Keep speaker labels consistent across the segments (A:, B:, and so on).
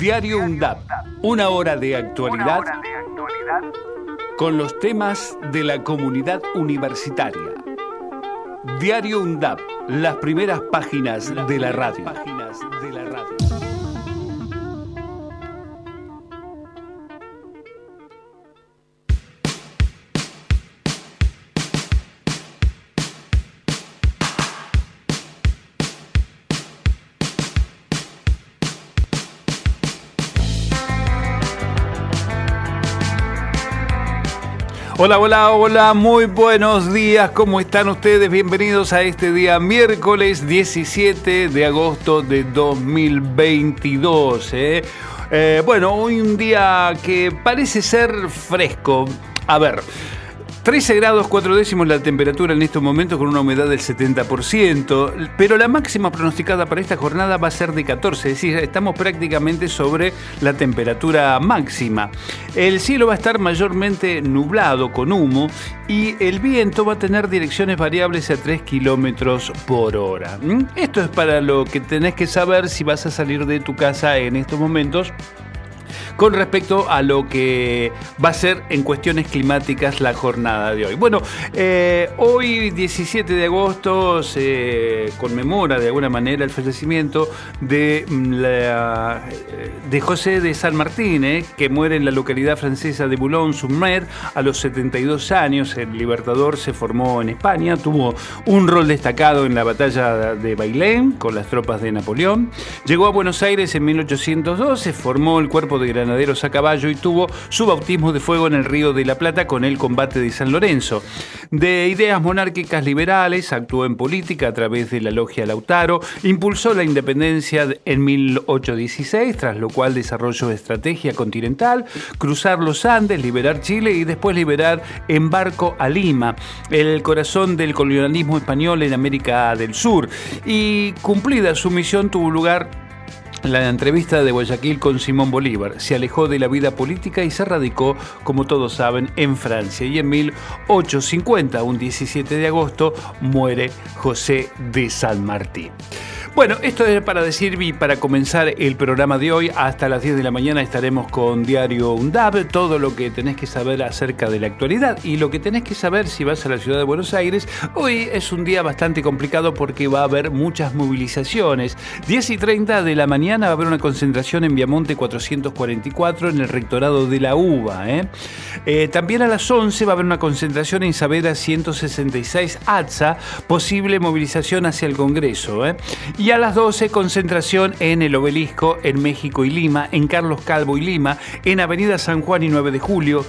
A: Diario UNDAP, una hora de actualidad con los temas de la comunidad universitaria. Diario UNDAP, las primeras páginas de la radio. Hola, hola, hola, muy buenos días, ¿cómo están ustedes? Bienvenidos a este día miércoles 17 de agosto de 2022. ¿eh? Eh, bueno, hoy un día que parece ser fresco. A ver, 13 grados 4 décimos la temperatura en estos momentos con una humedad del 70%, pero la máxima pronosticada para esta jornada va a ser de 14, es decir, estamos prácticamente sobre la temperatura máxima. El cielo va a estar mayormente nublado con humo y el viento va a tener direcciones variables a 3 kilómetros por hora. ¿Mm? Esto es para lo que tenés que saber si vas a salir de tu casa en estos momentos con respecto a lo que va a ser en cuestiones climáticas la jornada de hoy. Bueno, eh, hoy 17 de agosto se conmemora de alguna manera el fallecimiento de, mm, de José de San Martín, eh, que muere en la localidad francesa de Boulogne-sur-Mer a los 72 años. El Libertador se formó en España, tuvo un rol destacado en la batalla de Bailén con las tropas de Napoleón. Llegó a Buenos Aires en 1812, formó el cuerpo de Granada a caballo y tuvo su bautismo de fuego en el Río de la Plata con el combate de San Lorenzo. De ideas monárquicas liberales, actuó en política a través de la logia Lautaro, impulsó la independencia en 1816, tras lo cual desarrolló estrategia continental, cruzar los Andes, liberar Chile y después liberar en barco a Lima, el corazón del colonialismo español en América del Sur. Y cumplida su misión tuvo lugar la entrevista de Guayaquil con Simón Bolívar. Se alejó de la vida política y se radicó, como todos saben, en Francia. Y en 1850, un 17 de agosto, muere José de San Martín. Bueno, esto es para decir y para comenzar el programa de hoy. Hasta las 10 de la mañana estaremos con Diario UNDAB, todo lo que tenés que saber acerca de la actualidad y lo que tenés que saber si vas a la ciudad de Buenos Aires. Hoy es un día bastante complicado porque va a haber muchas movilizaciones. 10 y 30 de la mañana va a haber una concentración en Viamonte 444 en el rectorado de la UBA. ¿eh? Eh, también a las 11 va a haber una concentración en Saavedra 166 ATSA, posible movilización hacia el Congreso. ¿eh? Y a las 12, concentración en el obelisco en México y Lima, en Carlos Calvo y Lima, en Avenida San Juan y 9 de Julio,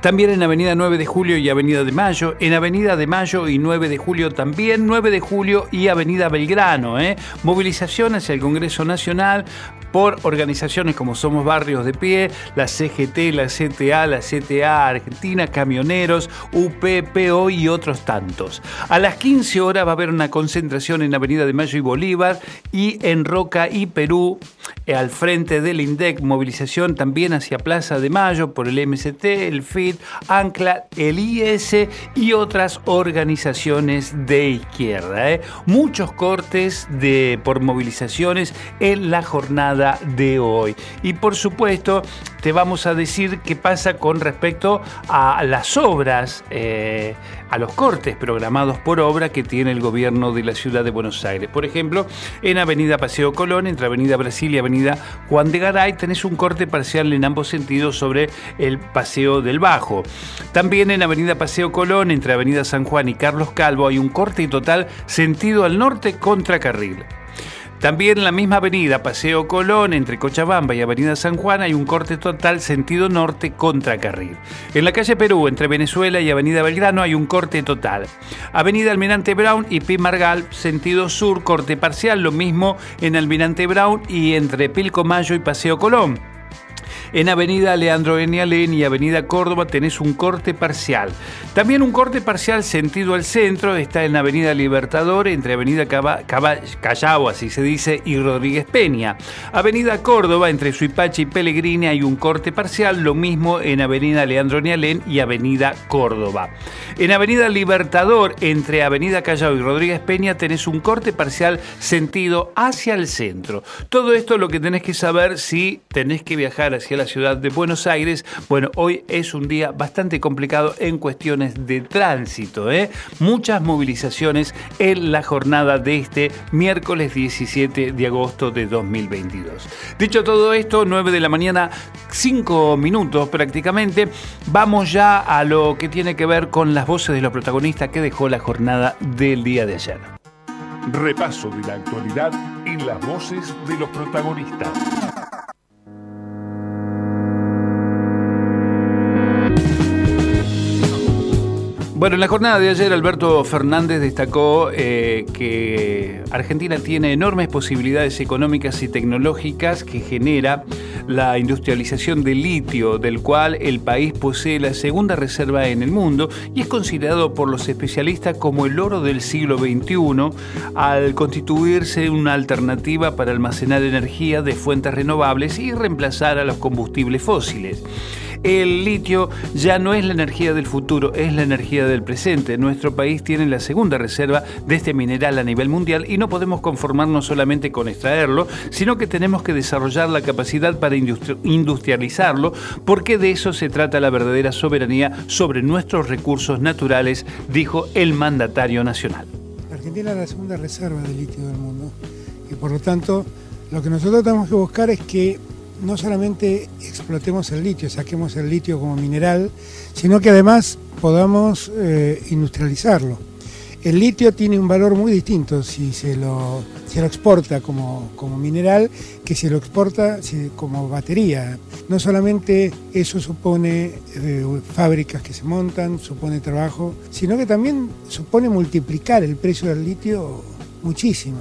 A: también en Avenida 9 de Julio y Avenida de Mayo. En Avenida de Mayo y 9 de Julio también. 9 de Julio y Avenida Belgrano. ¿eh? Hacia el Congreso Nacional por organizaciones como Somos Barrios de Pie, la CGT, la CTA, la CTA Argentina, Camioneros, UPPO y otros tantos. A las 15 horas va a haber una concentración en Avenida de Mayo y Bolívar y en Roca y Perú, eh, al frente del INDEC, movilización también hacia Plaza de Mayo por el MST, el FIT, ANCLA, el IS y otras organizaciones de izquierda. ¿eh? Muchos cortes por movilizaciones en la jornada de hoy. Y por supuesto, te vamos a decir qué pasa con respecto a las obras, eh, a los cortes programados por obra que tiene el gobierno de la ciudad de Buenos Aires. Por ejemplo, en Avenida Paseo Colón, entre Avenida Brasil y Avenida Juan de Garay, tenés un corte parcial en ambos sentidos sobre el Paseo del Bajo. También en Avenida Paseo Colón, entre Avenida San Juan y Carlos Calvo, hay un corte total sentido al norte contra carril. También en la misma avenida Paseo Colón, entre Cochabamba y Avenida San Juan, hay un corte total sentido norte contra carril. En la calle Perú, entre Venezuela y Avenida Belgrano, hay un corte total. Avenida Almirante Brown y Pimargal, sentido sur, corte parcial, lo mismo en Almirante Brown y entre Pilcomayo y Paseo Colón. En Avenida Leandro Enialén y Avenida Córdoba tenés un corte parcial. También un corte parcial sentido al centro está en Avenida Libertador entre Avenida Callao, así se dice, y Rodríguez Peña. Avenida Córdoba entre Suipache y Pellegrini hay un corte parcial, lo mismo en Avenida Leandro Nialén y Avenida Córdoba. En Avenida Libertador entre Avenida Callao y Rodríguez Peña tenés un corte parcial sentido hacia el centro. Todo esto lo que tenés que saber si tenés que viajar hacia la ciudad de Buenos Aires. Bueno, hoy es un día bastante complicado en cuestiones de tránsito. ¿eh? Muchas movilizaciones en la jornada de este miércoles 17 de agosto de 2022. Dicho todo esto, 9 de la mañana, 5 minutos prácticamente, vamos ya a lo que tiene que ver con las voces de los protagonistas que dejó la jornada del día de ayer.
B: Repaso de la actualidad en las voces de los protagonistas.
A: Bueno, en la jornada de ayer Alberto Fernández destacó eh, que Argentina tiene enormes posibilidades económicas y tecnológicas que genera la industrialización del litio, del cual el país posee la segunda reserva en el mundo y es considerado por los especialistas como el oro del siglo XXI al constituirse una alternativa para almacenar energía de fuentes renovables y reemplazar a los combustibles fósiles. El litio ya no es la energía del futuro, es la energía del presente. Nuestro país tiene la segunda reserva de este mineral a nivel mundial y no podemos conformarnos solamente con extraerlo, sino que tenemos que desarrollar la capacidad para industrializarlo, porque de eso se trata la verdadera soberanía sobre nuestros recursos naturales, dijo el mandatario nacional.
C: Argentina es la segunda reserva de litio del mundo y por lo tanto lo que nosotros tenemos que buscar es que no solamente explotemos el litio, saquemos el litio como mineral, sino que además podamos eh, industrializarlo. El litio tiene un valor muy distinto si se lo, se lo exporta como, como, mineral que si lo exporta como batería. No solamente eso supone eh, fábricas que se montan, supone trabajo, sino que también supone multiplicar el precio del litio muchísimo.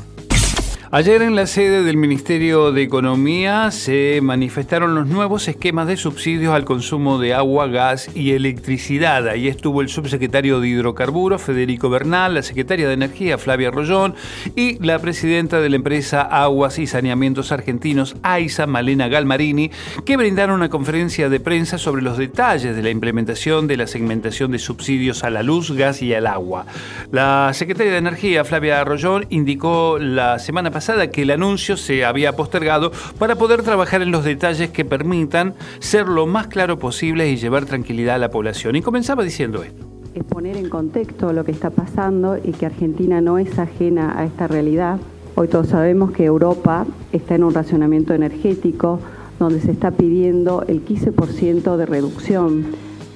A: Ayer en la sede del Ministerio de Economía se manifestaron los nuevos esquemas de subsidios al consumo de agua, gas y electricidad. Ahí estuvo el subsecretario de Hidrocarburos, Federico Bernal, la secretaria de Energía, Flavia Rollón, y la presidenta de la empresa Aguas y Saneamientos Argentinos, AISA, Malena Galmarini, que brindaron una conferencia de prensa sobre los detalles de la implementación de la segmentación de subsidios a la luz, gas y al agua. La secretaria de Energía, Flavia Rollón, indicó la semana pasada que el anuncio se había postergado para poder trabajar en los detalles que permitan ser lo más claro posible y llevar tranquilidad a la población. Y comenzaba diciendo esto.
D: Es poner en contexto lo que está pasando y que Argentina no es ajena a esta realidad. Hoy todos sabemos que Europa está en un racionamiento energético donde se está pidiendo el 15% de reducción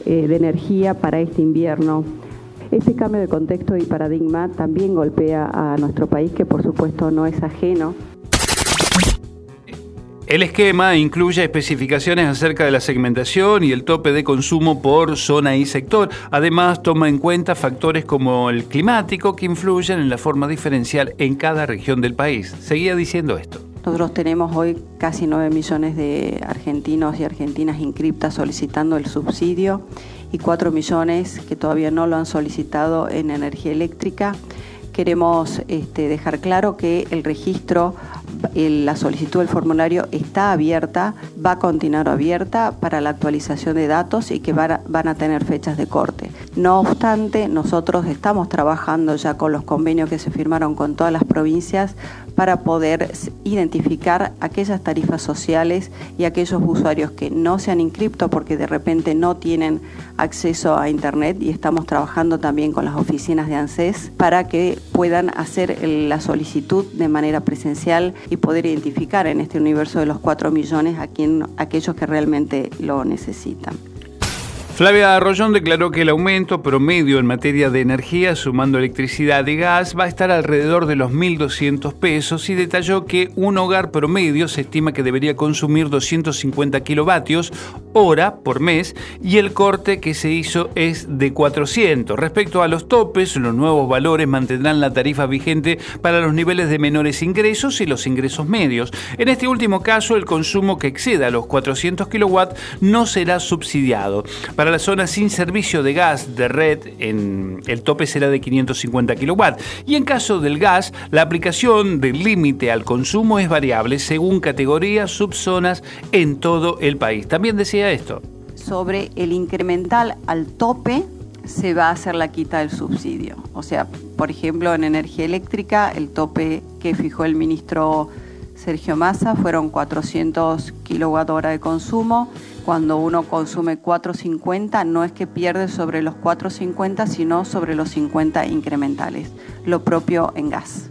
D: eh, de energía para este invierno este cambio de contexto y paradigma también golpea a nuestro país, que por supuesto no es ajeno.
A: El esquema incluye especificaciones acerca de la segmentación y el tope de consumo por zona y sector. Además, toma en cuenta factores como el climático que influyen en la forma diferencial en cada región del país. Seguía diciendo esto.
D: Nosotros tenemos hoy casi 9 millones de argentinos y argentinas inscriptas solicitando el subsidio y 4 millones que todavía no lo han solicitado en energía eléctrica. Queremos este, dejar claro que el registro, la solicitud del formulario está abierta, va a continuar abierta para la actualización de datos y que van a tener fechas de corte. No obstante, nosotros estamos trabajando ya con los convenios que se firmaron con todas las provincias para poder identificar aquellas tarifas sociales y aquellos usuarios que no se han inscrito porque de repente no tienen acceso a Internet y estamos trabajando también con las oficinas de ANSES para que puedan hacer la solicitud de manera presencial y poder identificar en este universo de los 4 millones a, quien, aquellos que realmente lo necesitan.
A: Flavia Arroyón declaró que el aumento promedio en materia de energía, sumando electricidad y gas, va a estar alrededor de los 1.200 pesos y detalló que un hogar promedio se estima que debería consumir 250 kilovatios hora por mes y el corte que se hizo es de 400. Respecto a los topes, los nuevos valores mantendrán la tarifa vigente para los niveles de menores ingresos y los ingresos medios. En este último caso, el consumo que exceda los 400 kilowatts no será subsidiado. Para las zonas sin servicio de gas de red, en el tope será de 550 kilowatts. Y en caso del gas, la aplicación del límite al consumo es variable según categorías, subzonas en todo el país. También decía esto.
D: Sobre el incremental al tope se va a hacer la quita del subsidio. O sea, por ejemplo, en energía eléctrica, el tope que fijó el ministro Sergio Massa fueron 400 kilowatt de consumo. Cuando uno consume 450, no es que pierde sobre los 450, sino sobre los 50 incrementales. Lo propio en gas.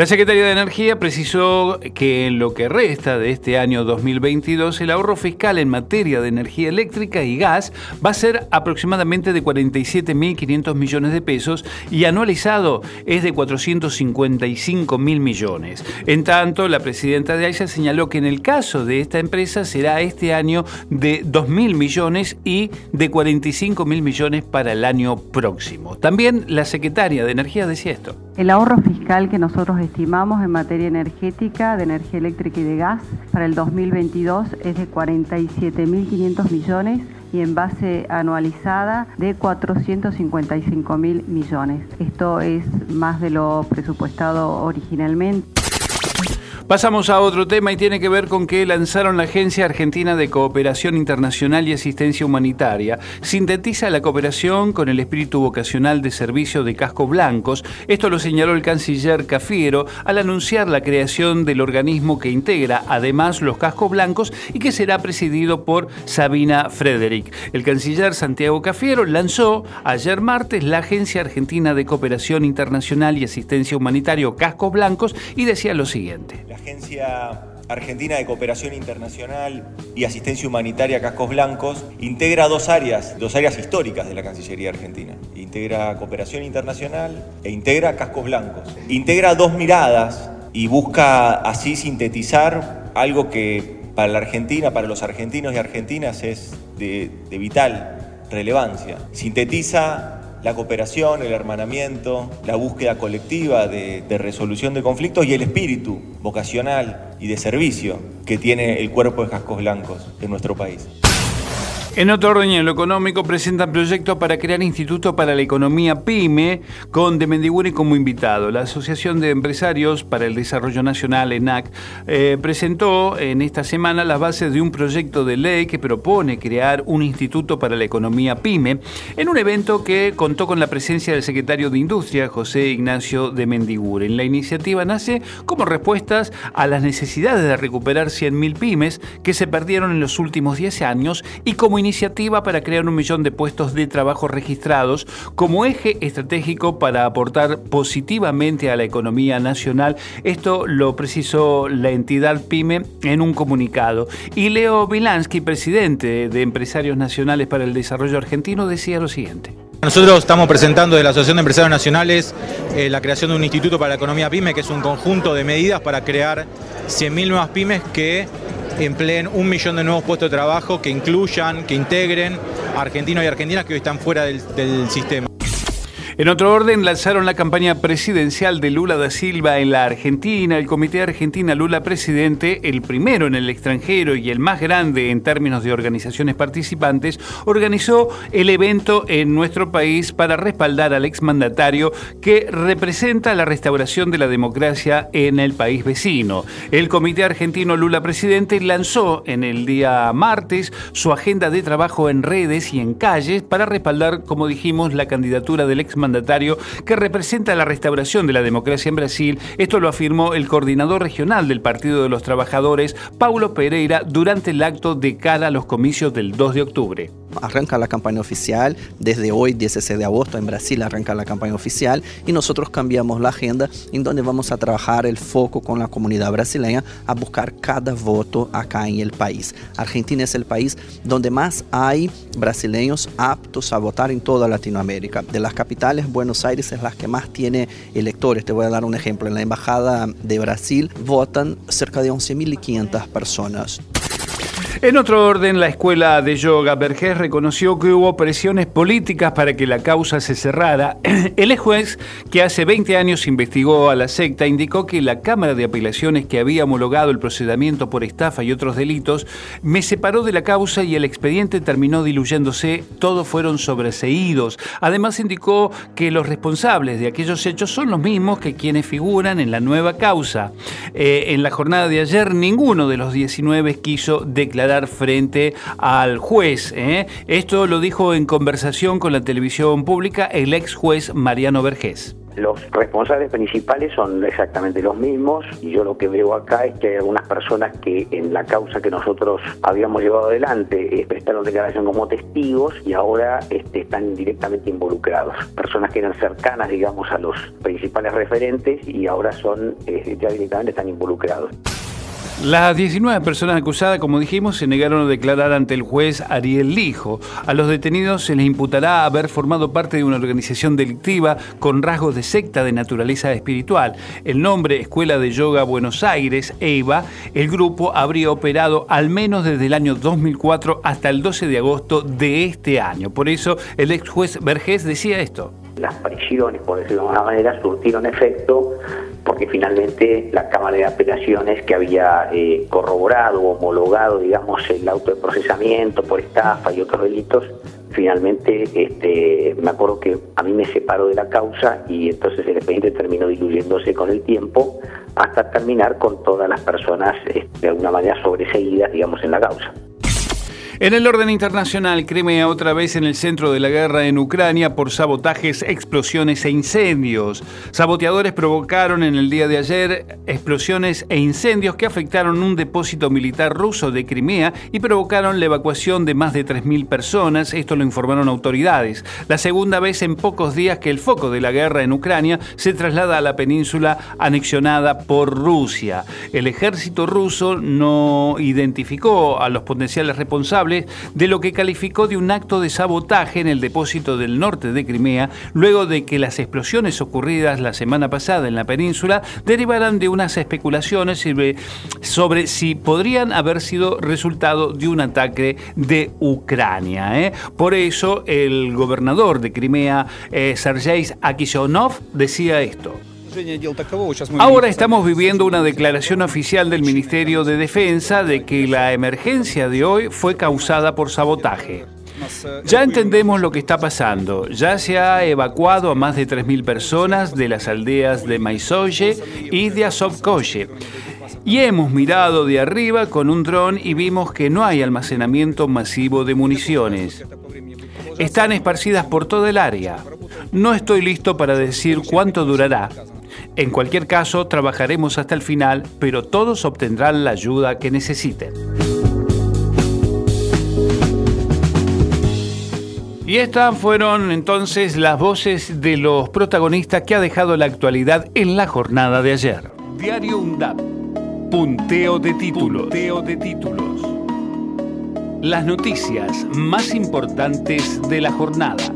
A: La Secretaría de Energía precisó que en lo que resta de este año 2022 el ahorro fiscal en materia de energía eléctrica y gas va a ser aproximadamente de 47.500 millones de pesos y anualizado es de 455 mil millones. En tanto, la presidenta de AISA señaló que en el caso de esta empresa será este año de 2.000 millones y de 45 mil millones para el año próximo. También la secretaria de Energía decía esto.
D: El ahorro fiscal que nosotros estimamos en materia energética, de energía eléctrica y de gas para el 2022 es de 47.500 millones y en base anualizada de 455 mil millones. Esto es más de lo presupuestado originalmente.
A: Pasamos a otro tema y tiene que ver con que lanzaron la Agencia Argentina de Cooperación Internacional y Asistencia Humanitaria. Sintetiza la cooperación con el espíritu vocacional de servicio de cascos blancos. Esto lo señaló el canciller Cafiero al anunciar la creación del organismo que integra además los cascos blancos y que será presidido por Sabina Frederick. El canciller Santiago Cafiero lanzó ayer martes la Agencia Argentina de Cooperación Internacional y Asistencia Humanitaria Cascos Blancos y decía lo siguiente.
E: Agencia Argentina de Cooperación Internacional y Asistencia Humanitaria Cascos Blancos integra dos áreas, dos áreas históricas de la Cancillería Argentina. Integra cooperación internacional e integra cascos blancos. Integra dos miradas y busca así sintetizar algo que para la Argentina, para los argentinos y argentinas es de, de vital relevancia. Sintetiza la cooperación, el hermanamiento, la búsqueda colectiva de, resolución de conflictos y el espíritu vocacional y de servicio que tiene el cuerpo de cascos blancos de nuestro país.
A: En otro orden, en lo económico, presentan proyectos para crear Instituto para la Economía PYME con De Mendiguri como invitado. La Asociación de Empresarios para el Desarrollo Nacional, ENAC, eh, presentó en esta semana las bases de un proyecto de ley que propone crear un Instituto para la Economía PYME en un evento que contó con la presencia del secretario de Industria, José Ignacio de Mendiguren. La iniciativa nace como respuestas a las necesidades de recuperar 100.000 pymes que se perdieron en los últimos 10 años y como iniciativa para crear un millón de puestos de trabajo registrados como eje estratégico para aportar positivamente a la economía nacional. Esto lo precisó la entidad PYME en un comunicado. Y Leo Vilansky, presidente de Empresarios Nacionales para el Desarrollo Argentino, decía lo siguiente.
F: Nosotros estamos presentando de la Asociación de Empresarios Nacionales eh, la creación de un Instituto para la Economía PYME, que es un conjunto de medidas para crear 100.000 nuevas pymes que empleen un millón de nuevos puestos de trabajo que incluyan, que integren argentinos y argentinas que hoy están fuera del, del sistema.
A: En otro orden, lanzaron la campaña presidencial de Lula da Silva en la Argentina. El Comité Argentina Lula Presidente, el primero en el extranjero y el más grande en términos de organizaciones participantes, organizó el evento en nuestro país para respaldar al exmandatario que representa la restauración de la democracia en el país vecino. El Comité Argentino Lula Presidente lanzó en el día martes su agenda de trabajo en redes y en calles para respaldar, como dijimos, la candidatura del exmandatario que representa la restauración de la democracia en Brasil. Esto lo afirmó el coordinador regional del Partido de los Trabajadores, Paulo Pereira, durante el acto de cara a los comicios del 2 de octubre.
G: Arranca la campaña oficial, desde hoy 16 de agosto en Brasil arranca la campaña oficial y nosotros cambiamos la agenda en donde vamos a trabajar el foco con la comunidad brasileña a buscar cada voto acá en el país. Argentina es el país donde más hay brasileños aptos a votar en toda Latinoamérica. De las capitales, Buenos Aires es la que más tiene electores. Te voy a dar un ejemplo. En la Embajada de Brasil votan cerca de 11.500 personas.
A: En otro orden, la escuela de yoga Vergés reconoció que hubo presiones políticas para que la causa se cerrara. El juez, que hace 20 años investigó a la secta, indicó que la Cámara de Apelaciones que había homologado el procedimiento por estafa y otros delitos me separó de la causa y el expediente terminó diluyéndose. Todos fueron sobreseídos. Además, indicó que los responsables de aquellos hechos son los mismos que quienes figuran en la nueva causa. Eh, en la jornada de ayer, ninguno de los 19 quiso declarar frente al juez. ¿eh? Esto lo dijo en conversación con la televisión pública el ex juez Mariano Vergés.
H: Los responsables principales son exactamente los mismos y yo lo que veo acá es que hay algunas personas que en la causa que nosotros habíamos llevado adelante eh, prestaron declaración como testigos y ahora este, están directamente involucrados. Personas que eran cercanas, digamos, a los principales referentes y ahora son, eh, ya directamente están involucrados.
A: Las 19 personas acusadas, como dijimos, se negaron a declarar ante el juez Ariel Lijo. A los detenidos se les imputará haber formado parte de una organización delictiva con rasgos de secta de naturaleza espiritual. El nombre Escuela de Yoga Buenos Aires, EIVA, el grupo habría operado al menos desde el año 2004 hasta el 12 de agosto de este año. Por eso el ex juez Vergés decía esto.
H: Las prisiones, por decirlo de alguna manera, surtieron efecto porque finalmente la Cámara de Apelaciones que había eh, corroborado, homologado, digamos, el auto de procesamiento por estafa y otros delitos, finalmente este, me acuerdo que a mí me separó de la causa y entonces el expediente terminó diluyéndose con el tiempo hasta terminar con todas las personas este, de alguna manera sobreseídas, digamos, en la causa.
A: En el orden internacional, Crimea otra vez en el centro de la guerra en Ucrania por sabotajes, explosiones e incendios. Saboteadores provocaron en el día de ayer explosiones e incendios que afectaron un depósito militar ruso de Crimea y provocaron la evacuación de más de 3.000 personas. Esto lo informaron autoridades. La segunda vez en pocos días que el foco de la guerra en Ucrania se traslada a la península anexionada por Rusia. El ejército ruso no identificó a los potenciales responsables de lo que calificó de un acto de sabotaje en el depósito del norte de Crimea, luego de que las explosiones ocurridas la semana pasada en la península derivaran de unas especulaciones sobre, si podrían haber sido resultado de un ataque de Ucrania. ¿eh? Por eso el gobernador de Crimea, eh, Sergei Akisonov, decía esto. Ahora estamos viviendo una declaración oficial del Ministerio de Defensa de que la emergencia de hoy fue causada por sabotaje. Ya entendemos lo que está pasando. Ya se ha evacuado a más de 3.000 personas de las aldeas de Maisoye y de Azovkoye. Y hemos mirado de arriba con un dron y vimos que no hay almacenamiento masivo de municiones. Están esparcidas por toda el área. No estoy listo para decir cuánto durará, en cualquier caso, trabajaremos hasta el final, pero todos obtendrán la ayuda que necesiten. Y estas fueron entonces las voces de los protagonistas que ha dejado la actualidad en la jornada de ayer. Diario UNDAP. Punteo de títulos. Punteo de títulos. Las noticias más importantes de la jornada.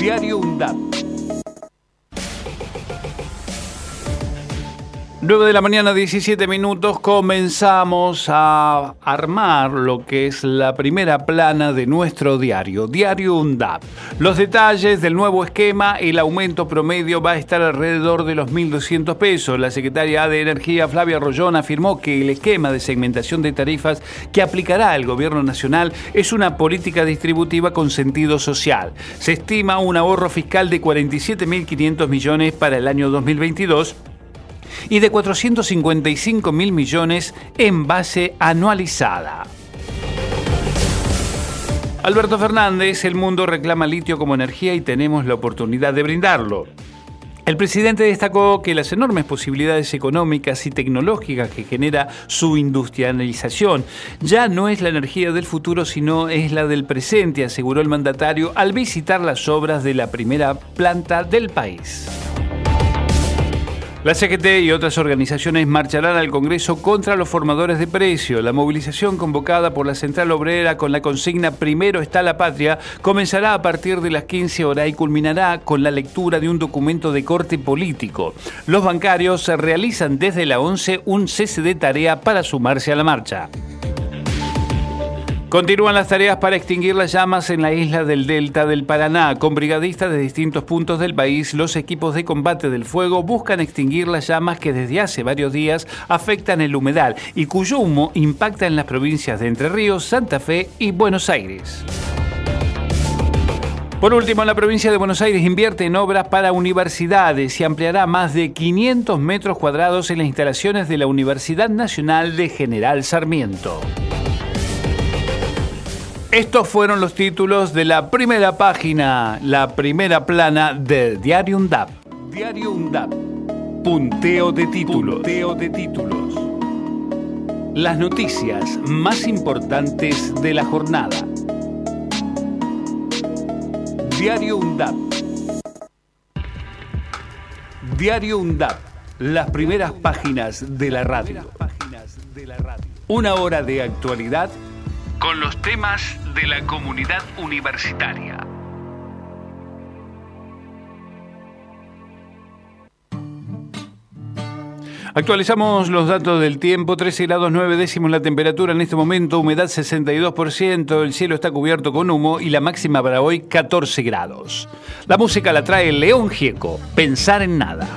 A: Diario UNDAP. 9 de la mañana, 17 minutos, comenzamos a armar lo que es la primera plana de nuestro diario, Diario UNDAP. Los detalles del nuevo esquema, el aumento promedio va a estar alrededor de los 1.200 pesos. La secretaria de Energía, Flavia Rollón, afirmó que el esquema de segmentación de tarifas que aplicará el gobierno nacional es una política distributiva con sentido social. Se estima un ahorro fiscal de 47.500 millones para el año 2022 y de 455 mil millones en base anualizada. Alberto Fernández, el mundo reclama litio como energía y tenemos la oportunidad de brindarlo. El presidente destacó que las enormes posibilidades económicas y tecnológicas que genera su industrialización ya no es la energía del futuro, sino es la del presente, aseguró el mandatario al visitar las obras de la primera planta del país. La CGT y otras organizaciones marcharán al Congreso contra los formadores de precio. La movilización convocada por la Central Obrera con la consigna Primero está la patria comenzará a partir de las 15 horas y culminará con la lectura de un documento de corte político. Los bancarios realizan desde la 11 un cese de tarea para sumarse a la marcha. Continúan las tareas para extinguir las llamas en la isla del Delta del Paraná. Con brigadistas de distintos puntos del país, los equipos de combate del fuego buscan extinguir las llamas que desde hace varios días afectan el humedal y cuyo humo impacta en las provincias de Entre Ríos, Santa Fe y Buenos Aires. Por último, la provincia de Buenos Aires invierte en obras para universidades y ampliará más de 500 metros cuadrados en las instalaciones de la Universidad Nacional de General Sarmiento. Estos fueron los títulos de la primera página, la primera plana del Diario UNDAP. Diario UNDAP. Punteo de títulos. Punteo de títulos. Las noticias más importantes de la jornada. Diario UNDAP. Diario UNDAP. Las primeras páginas de la radio. Una hora de actualidad con los temas de la comunidad universitaria. Actualizamos los datos del tiempo, 13 grados 9 décimos la temperatura en este momento, humedad 62%, el cielo está cubierto con humo y la máxima para hoy 14 grados. La música la trae León Gieco, Pensar en Nada.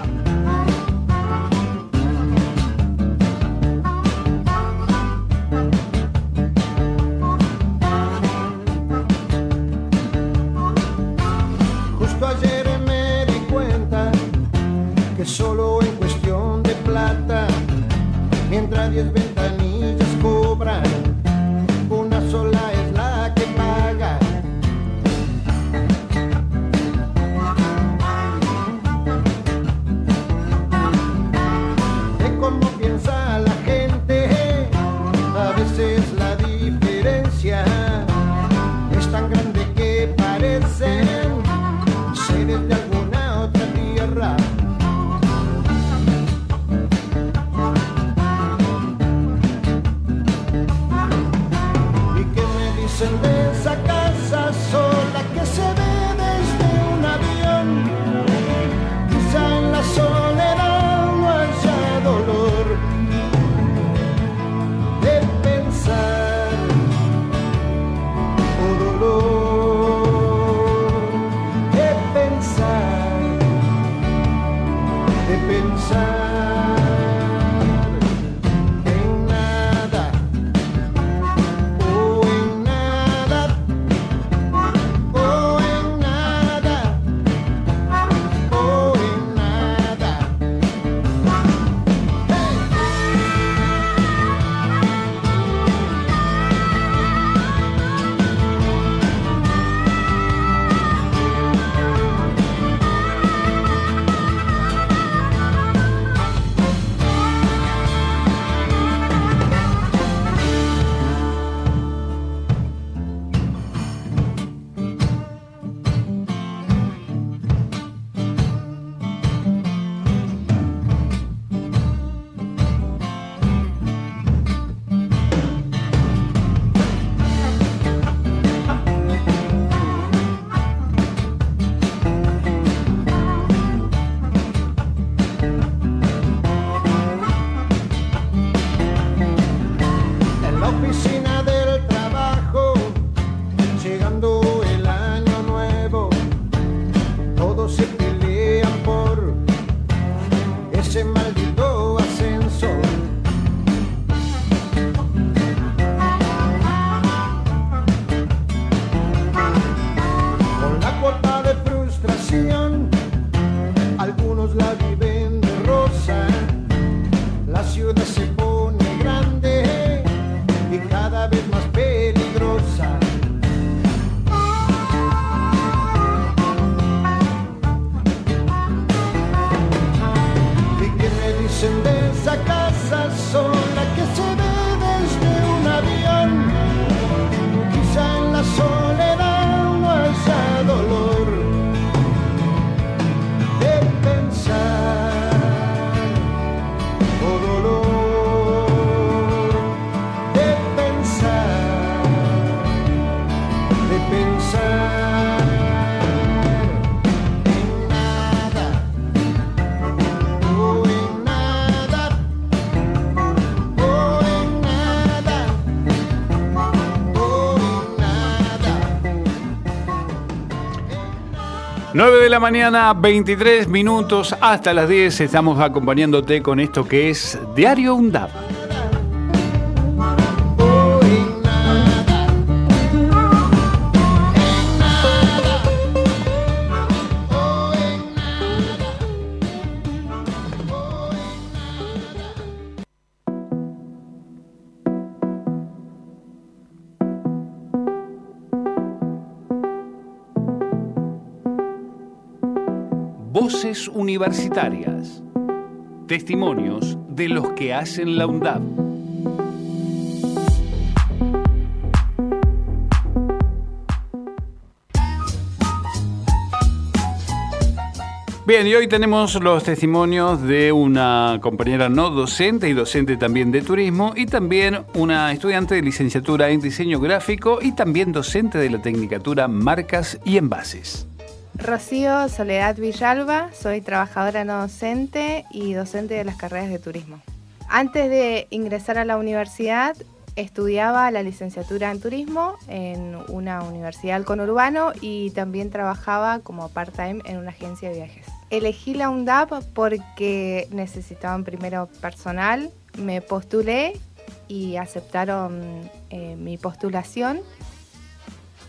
A: 9 de la mañana, 23 minutos hasta las 10. Estamos acompañándote con esto que es Diario UNDAP. Universitarias. Testimonios de los que hacen la UNDAP. Bien, y hoy tenemos los testimonios de una compañera no docente y docente también de turismo y también una estudiante de licenciatura en diseño gráfico y también docente de la Tecnicatura Marcas y Envases.
I: Rocío Soledad Villalba, soy trabajadora no docente y docente de las carreras de turismo. Antes de ingresar a la universidad, estudiaba la licenciatura en turismo en una universidad conurbano y también trabajaba como part-time en una agencia de viajes. Elegí la UNDAP porque necesitaban primero personal, me postulé y aceptaron eh, mi postulación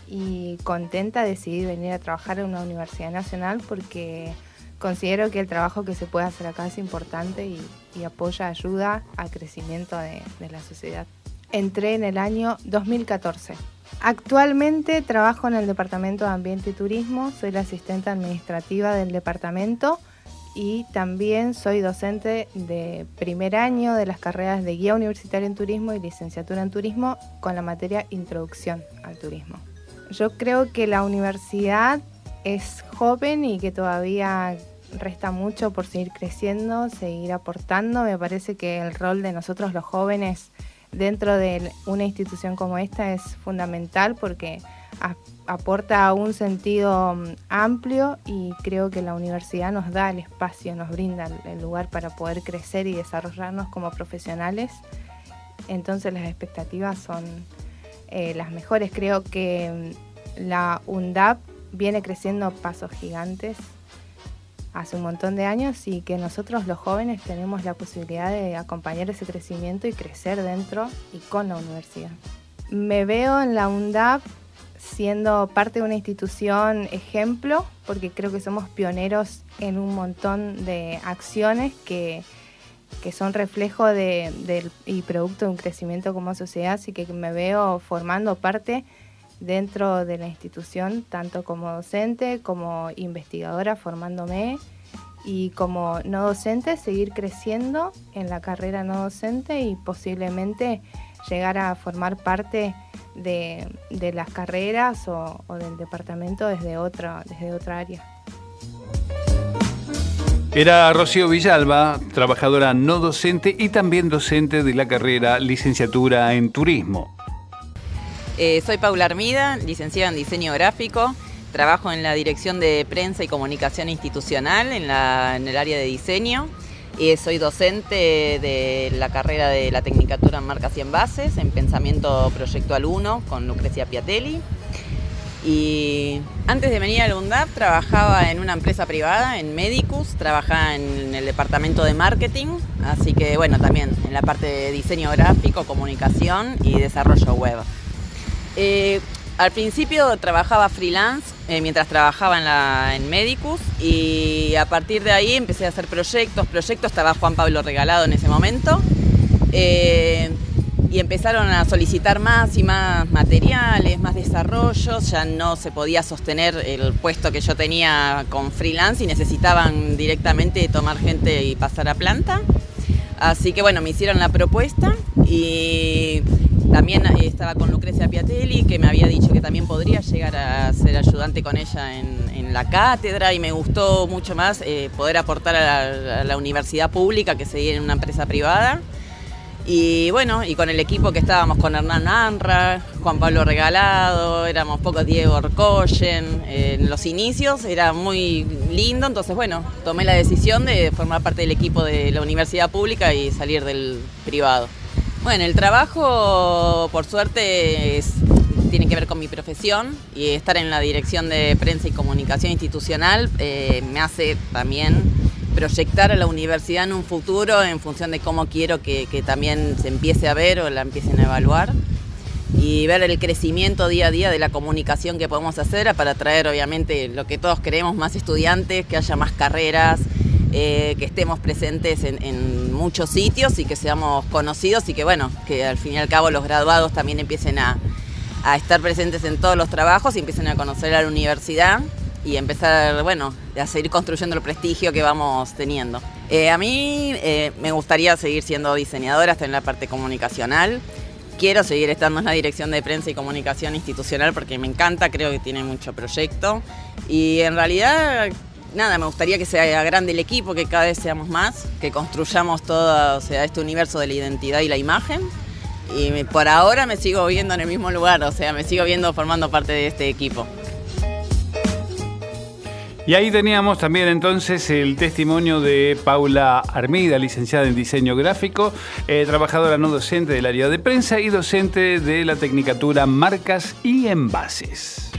I: y contenta decidí venir a trabajar en una universidad nacional porque considero que el trabajo que se puede hacer acá es importante y, apoya, ayuda al crecimiento de, la sociedad. Entré en el año 2014. Actualmente trabajo en el Departamento de Ambiente y Turismo, soy la asistente administrativa del departamento y también soy docente de primer año de las carreras de guía universitaria en turismo y licenciatura en turismo con la materia Introducción al Turismo. Yo creo que la universidad es joven y que todavía resta mucho por seguir creciendo, seguir aportando. Me parece que el rol de nosotros los jóvenes dentro de una institución como esta es fundamental porque aporta un sentido mm, amplio y creo que la universidad nos da el espacio, nos brinda el lugar para poder crecer y desarrollarnos como profesionales. Entonces las expectativas son eh, las mejores. Creo que mm, la UNDAP viene creciendo pasos gigantes hace un montón de años y que nosotros los jóvenes tenemos la posibilidad de acompañar ese crecimiento y crecer dentro y con la universidad. Me veo en la UNDAP siendo parte de una institución ejemplo, porque creo que somos pioneros en un montón de acciones que que son reflejo de, y producto de un crecimiento como sociedad, así que me veo formando parte dentro de la institución, tanto como docente, como investigadora, formándome y como no docente, seguir creciendo en la carrera no docente y posiblemente llegar a formar parte de, las carreras o, o, del departamento desde otra, desde otra área.
A: Era Rocío Villalba, trabajadora no docente y también docente de la carrera licenciatura en turismo.
J: Eh, soy Paula Armida, licenciada en diseño gráfico. Trabajo en la dirección de prensa y comunicación institucional en, el área de diseño. y soy docente de la carrera de la Tecnicatura en Marcas y Envases en Pensamiento Proyectual 1 con Lucrecia Piatelli. Y antes de venir a la UNDAP trabajaba en una empresa privada, en Medicus, trabajaba en el departamento de marketing, así que bueno, también en la parte de diseño gráfico, comunicación y desarrollo web. Eh, al principio trabajaba freelance eh, mientras trabajaba en Medicus y a partir de ahí empecé a hacer proyectos. Proyectos estaba Juan Pablo regalado en ese momento. Eh, y empezaron a solicitar más y más materiales, más desarrollos, ya no se podía sostener el puesto que yo tenía con freelance y necesitaban directamente tomar gente y pasar a planta. Así que bueno, me hicieron la propuesta y también estaba con Lucrecia Piatelli, que me había dicho que también podría llegar a ser ayudante con ella en, la cátedra y me gustó mucho más eh, poder aportar a la, universidad pública que seguir en una empresa privada. Y bueno, y con el equipo que estábamos con Hernán Anra, Juan Pablo Regalado, éramos pocos Diego Orcoyen, en los inicios era muy lindo, entonces bueno, tomé la decisión de formar parte del equipo de la universidad pública y salir del privado. Bueno, el trabajo por suerte tiene que ver con mi profesión y estar en la dirección de prensa y comunicación institucional eh, me hace también proyectar a la universidad en un futuro en función de cómo quiero que, también se empiece a ver o la empiecen a evaluar. Y ver el crecimiento día a día de la comunicación que podemos hacer para traer obviamente lo que todos queremos, más estudiantes, que haya más carreras, eh, que estemos presentes en, en, muchos sitios y que seamos conocidos y que bueno, que al fin y al cabo los graduados también empiecen a, a estar presentes en todos los trabajos y empiecen a conocer a la universidad y empezar, bueno, a seguir construyendo el prestigio que vamos teniendo. Eh, a mí eh, me gustaría seguir siendo diseñadora hasta en la parte comunicacional. Quiero seguir estando en la dirección de prensa y comunicación institucional porque me encanta, creo que tiene mucho proyecto. Y en realidad, nada, me gustaría que sea grande el equipo, que cada vez seamos más, que construyamos todo o sea, este universo de la identidad y la imagen. Y por ahora me sigo viendo en el mismo lugar, o sea, me sigo viendo formando parte de este equipo.
A: Y ahí teníamos también entonces el testimonio de Paula Armida, licenciada en diseño gráfico, eh, trabajadora no docente del área de prensa y docente de la Tecnicatura Marcas y Envases.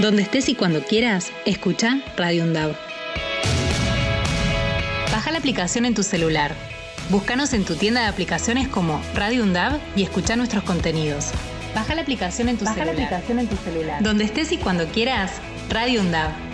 K: Donde estés y cuando quieras, escucha Radio Undab. Baja la aplicación en tu celular. Búscanos en tu tienda de aplicaciones como Radio Undab y escucha nuestros contenidos. Baja la aplicación en tu,
L: Baja
K: celular.
L: La aplicación en tu celular.
K: Donde estés y cuando quieras, Radio Undab.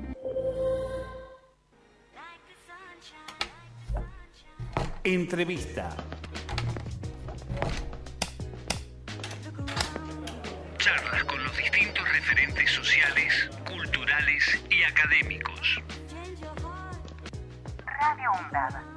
A: Entrevista. Charlas con los distintos referentes sociales, culturales y académicos.
L: Radio UNDAD.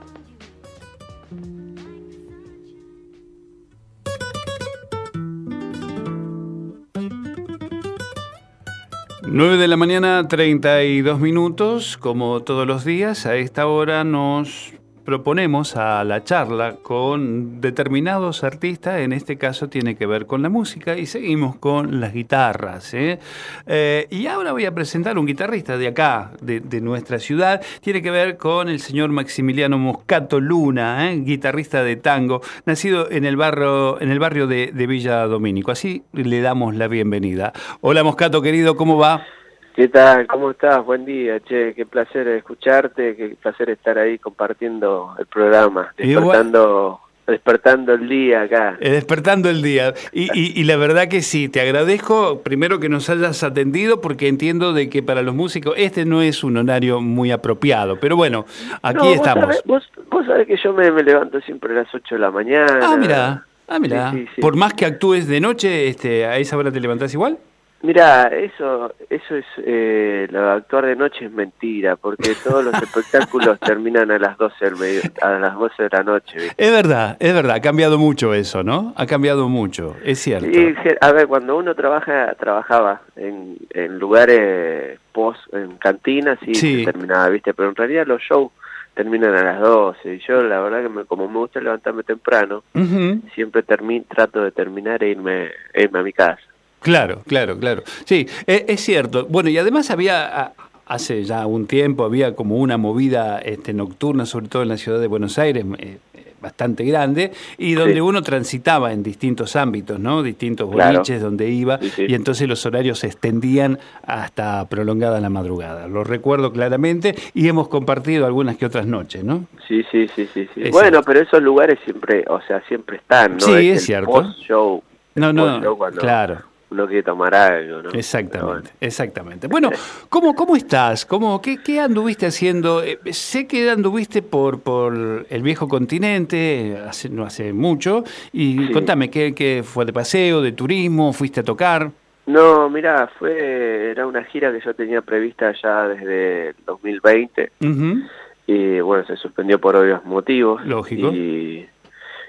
A: Nueve de la mañana, 32 minutos, como todos los días, a esta hora nos proponemos a la charla con determinados artistas, en este caso tiene que ver con la música, y seguimos con las guitarras. ¿eh? Eh, y ahora voy a presentar un guitarrista de acá, de, nuestra ciudad, tiene que ver con el señor Maximiliano Moscato Luna, ¿eh? guitarrista de tango, nacido en el barrio, en el barrio de, de Villa Domínico. Así le damos la bienvenida. Hola Moscato, querido, ¿cómo va?
M: ¿Qué tal? ¿Cómo estás? Buen día, che. Qué placer escucharte, qué placer estar ahí compartiendo el programa, despertando, despertando el día acá.
A: Eh, despertando el día. Y, y, y, la verdad que sí, te agradezco primero que nos hayas atendido porque entiendo de que para los músicos este no es un horario muy apropiado. Pero bueno, aquí
M: no,
A: estamos.
M: Vos sabés, vos, vos sabés que yo me, me, levanto siempre a las 8 de la mañana.
A: Ah, mira. Ah, mira. Sí, sí, sí. Por más que actúes de noche, este, ¿a esa hora te levantás igual?
M: Mira, eso, eso es, eh, lo de actuar de noche es mentira, porque todos los espectáculos terminan a las 12 del medio, a las 12 de la noche. ¿viste?
A: Es verdad, es verdad, ha cambiado mucho eso, ¿no? Ha cambiado mucho, es cierto.
M: Sí, a ver, cuando uno trabaja, trabajaba en, en lugares post, en cantinas, sí,
A: Sí.
M: terminaba, ¿viste? Pero en realidad los shows terminan a las 12 y yo la verdad que me, como me gusta levantarme temprano,
A: Ujú.
M: siempre termi trato de terminar e irme, e irme a mi casa.
A: Claro, claro, claro. Sí, eh, es cierto. Bueno, y además había, hace ya un tiempo, había como una movida este, nocturna, sobre todo en la ciudad de Buenos Aires, eh, bastante grande, y donde
M: Sí.
A: uno transitaba en distintos ámbitos, ¿no? Distintos
M: Claro.
A: boliches donde iba,
M: Sí, sí.
A: y entonces los horarios se extendían hasta prolongada la madrugada. Lo recuerdo claramente, y hemos compartido algunas que otras noches, ¿no?
M: Sí, sí, sí, sí. Bueno, pero esos lugares siempre, o sea, siempre están, ¿no?
A: Sí, es cierto.
M: Post-show.
A: No, no,
M: cuando
A: claro.
M: Uno quiere tomar algo, ¿no?
A: Exactamente, exactamente. Bueno, ¿cómo, cómo estás? ¿Cómo, qué, ¿Qué anduviste haciendo? Eh, sé que anduviste por, por el viejo continente hace, no hace mucho. Y
M: Sí.
A: contame, ¿qué, ¿qué fue de paseo, de turismo? ¿Fuiste a tocar?
M: No, mira, fue era una gira que yo tenía prevista ya desde el 2020
A: Ujú.
M: y bueno, se suspendió por obvios motivos.
A: Lógico.
M: Y,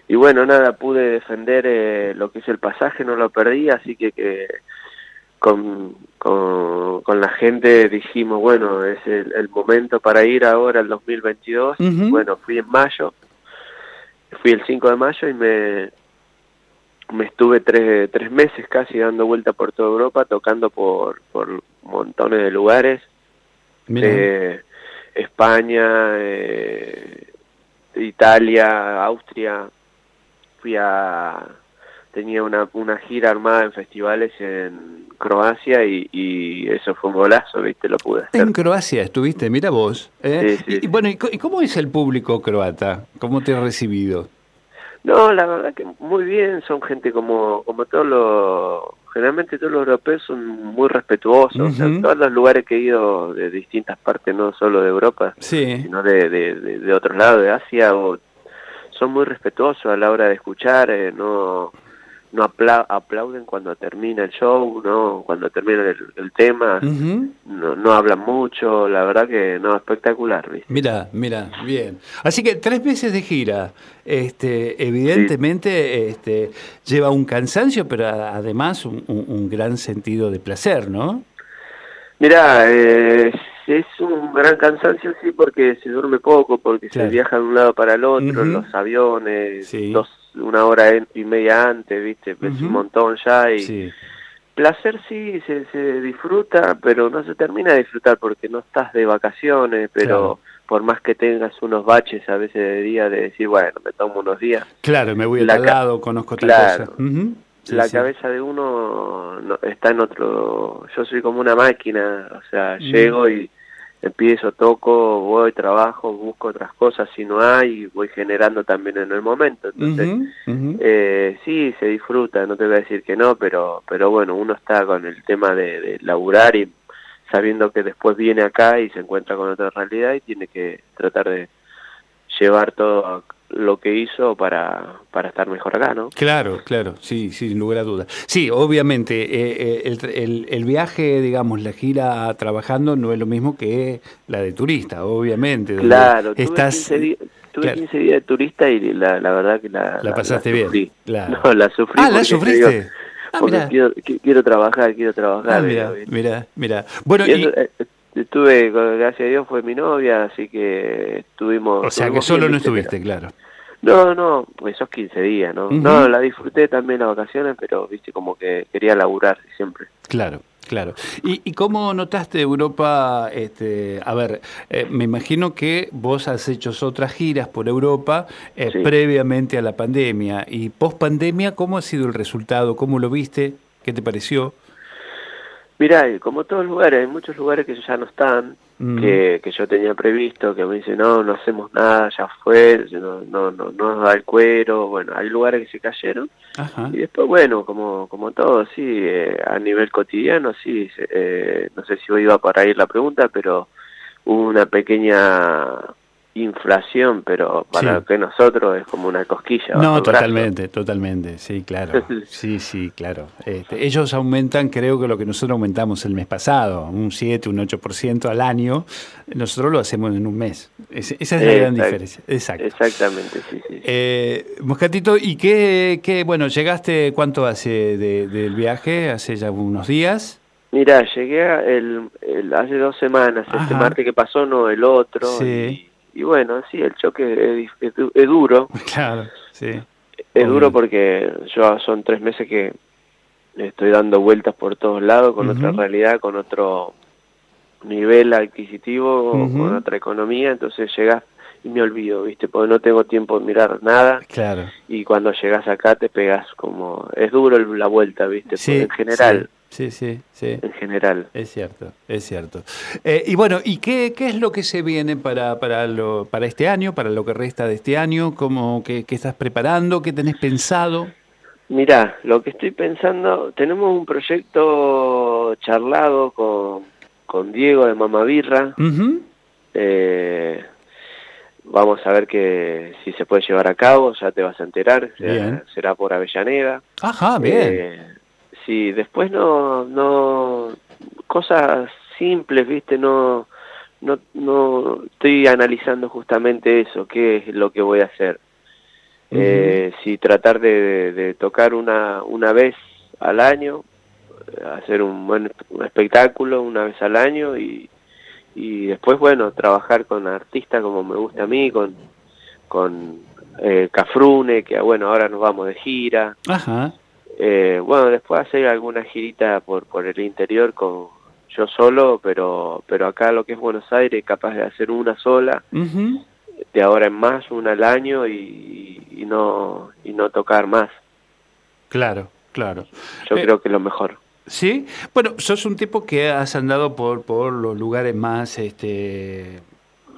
M: y bueno, nada, pude defender eh, lo que es el pasaje, no lo perdí, así que, que con, con, con la gente dijimos, bueno, es el, el momento para ir ahora al 2022.
A: Ujú.
M: Bueno, fui en mayo, fui el 5 de mayo y me, me estuve tres, tres meses casi dando vuelta por toda Europa, tocando por, por montones de lugares. Eh, España, eh, Italia, Austria. Fui a... Tenía una, una gira armada en festivales en Croacia y, y eso fue un golazo, ¿viste? Lo pude hacer.
A: En Croacia estuviste, mira vos. ¿eh?
M: Sí, sí,
A: y, y bueno, ¿y, cómo es el público croata? ¿Cómo te ha recibido?
M: No, la verdad que muy bien, son gente como, como todos los, generalmente todos los europeos son muy respetuosos, o sea,
A: Ujú.
M: en todos los lugares que he ido de distintas partes, no solo de Europa,
A: Sí.
M: sino de, de, de, de otros lados, de Asia, o, son muy respetuosos a la hora de escuchar, eh, no no apla- aplauden cuando termina el show, no cuando termina el, el tema, no, no hablan mucho, la verdad que no, espectacular, ¿viste?
A: Mira, mira, bien. Así que tres meses de gira, este, evidentemente, este, lleva un cansancio, pero además un, un- un gran sentido de placer, ¿no?
M: Mira, eh, es un gran cansancio, sí, porque se duerme poco, porque
A: Claro.
M: se viaja de un lado para el otro, los aviones,
A: Sí.
M: dos, una hora y media antes, ¿viste? Es un montón ya y...
A: Sí.
M: Placer sí, se, se disfruta, pero no se termina de disfrutar porque no estás de vacaciones, pero
A: Claro.
M: por más que tengas unos baches a veces de día de decir, bueno, me tomo unos días,
A: Claro, me voy a
M: La
A: lado, conozco tal
M: Claro.
A: cosa. Sí,
M: la
A: sí.
M: cabeza de uno no- está en otro... Yo soy como una máquina, o sea, llego y empiezo, toco, voy, trabajo, busco otras cosas si no hay, y voy generando también en el momento. Entonces, eh, sí, se disfruta, no te voy a decir que no, pero, pero bueno, uno está con el tema de, de laburar y sabiendo que después viene acá y se encuentra con otra realidad y tiene que tratar de llevar todo lo que hizo para, para estar mejor acá, ¿no?
A: Claro, claro, sí, sí, sin lugar a dudas. Sí, obviamente, eh, eh, el, el- el viaje, digamos, la gira trabajando no es lo mismo que la de turista, obviamente.
M: Claro, tuve,
A: estás,
M: 15, días, tuve
A: claro.
M: 15 días de turista y la, la verdad que la,
A: La pasaste bien,
M: sufrí.
A: claro.
M: No, la sufrí.
A: Ah, ¿la sufriste?
M: digo,
A: Ah,
M: porque quiero, qui- quiero trabajar, quiero trabajar.
A: Ah, mira,
M: digo,
A: mira, mira. Bueno,
M: Y eso, eh, estuve, gracias a Dios, fue mi novia, así que estuvimos...
A: o sea que solo no
M: ¿viste?
A: estuviste, claro.
M: No, no, esos 15 días, ¿no? No, la disfruté también las vacaciones, pero viste como que quería laburar siempre.
A: Claro, claro. ¿Y, y cómo notaste Europa? Este, a ver, eh, me imagino que vos has hecho otras giras por Europa eh,
M: Sí.
A: previamente a la pandemia. Y post pandemia, ¿cómo ha sido el resultado? ¿Cómo lo viste? ¿Qué te pareció?
M: Mirá, como todos lugares, hay muchos lugares que ya no están,
A: Mm.
M: que, que yo tenía previsto, que me dicen, no, no hacemos nada, ya fue, no, no, no, no nos da el cuero, bueno, hay lugares que se cayeron,
A: Ajá.
M: y después, bueno, como, como todo, sí, eh, a nivel cotidiano, sí, eh, no sé si iba para ir la pregunta, pero hubo una pequeña inflación, pero para
A: Sí.
M: que nosotros es como una cosquilla.
A: No, totalmente, totalmente, sí, claro. Sí, sí, claro. Este, ellos aumentan, creo que lo que nosotros aumentamos el mes pasado, un 7, un 8% al año, nosotros lo hacemos en un mes. Es- esa es la gran diferencia. Exacto.
M: Exactamente, sí, sí.
A: Eh, Moscatito, ¿y qué, qué, bueno, llegaste, cuánto hace de- del viaje? ¿Hace ya unos días?
M: Mira, llegué a el, el- hace dos semanas, este martes que pasó, no el otro.
A: Sí.
M: Y, y bueno, sí, el choque es, es es duro.
A: Claro, sí.
M: Es duro porque yo son tres meses que estoy dando vueltas por todos lados con otra realidad, con otro nivel adquisitivo, con otra economía, entonces llegas y me olvido, ¿viste? Porque no tengo tiempo de mirar nada
A: Claro.
M: y cuando llegas acá te pegas como... Es duro la vuelta, ¿viste?
A: Sí,
M: en general,
A: Sí, sí, sí.
M: en general.
A: Es cierto, es cierto. Eh, y bueno, ¿y qué, qué es lo que se viene para, para, lo, para este año, para lo que resta de este año? ¿Cómo, qué, qué estás preparando? ¿Qué tenés pensado?
M: Mira, lo que estoy pensando, tenemos un proyecto charlado con, con Diego de Mamabirra. Eh, vamos a ver que si se puede llevar a cabo, ya te vas a enterar. Será por Avellaneda.
A: Ajá, bien.
M: Eh, sí, después no, no, cosas simples, viste, no, no, no, estoy analizando justamente eso, qué es lo que voy a hacer. Eh, si tratar de, de- tocar una, una vez al año, hacer un buen un espectáculo una vez al año y, y después, bueno, trabajar con artistas como me gusta a mí, con, con eh, Cafrune, que bueno, ahora nos vamos de gira.
A: Ajá.
M: Eh, bueno, después hacer alguna girita por, por el interior con yo solo, pero, pero acá lo que es Buenos Aires, capaz de hacer una sola, de ahora en más, una al año y, y no, y no tocar más.
A: Claro, claro.
M: Yo
A: Eh,
M: creo que es lo mejor.
A: Sí, bueno, sos un tipo que has andado por, por los lugares más, este,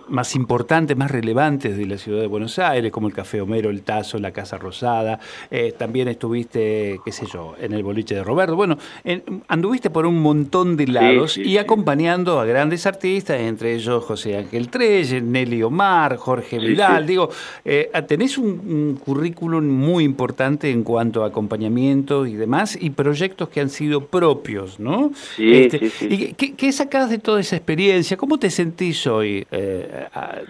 A: más importantes, más relevantes de la ciudad de Buenos Aires, como el Café Homero, el Tazo, la Casa Rosada. Eh, también estuviste, qué sé yo, en el boliche de Roberto. Bueno, en- anduviste por un montón de lados
M: sí,
A: y
M: sí.
A: acompañando a grandes artistas, entre ellos José Ángel Trelle, Nelly Omar, Jorge Vidal. Digo, eh, tenés un, un currículum muy importante en cuanto a acompañamiento y demás, y proyectos que han sido propios, ¿no? Este,
M: Sí.
A: ¿Y qué, qué sacás de toda esa experiencia? ¿Cómo te sentís hoy, eh,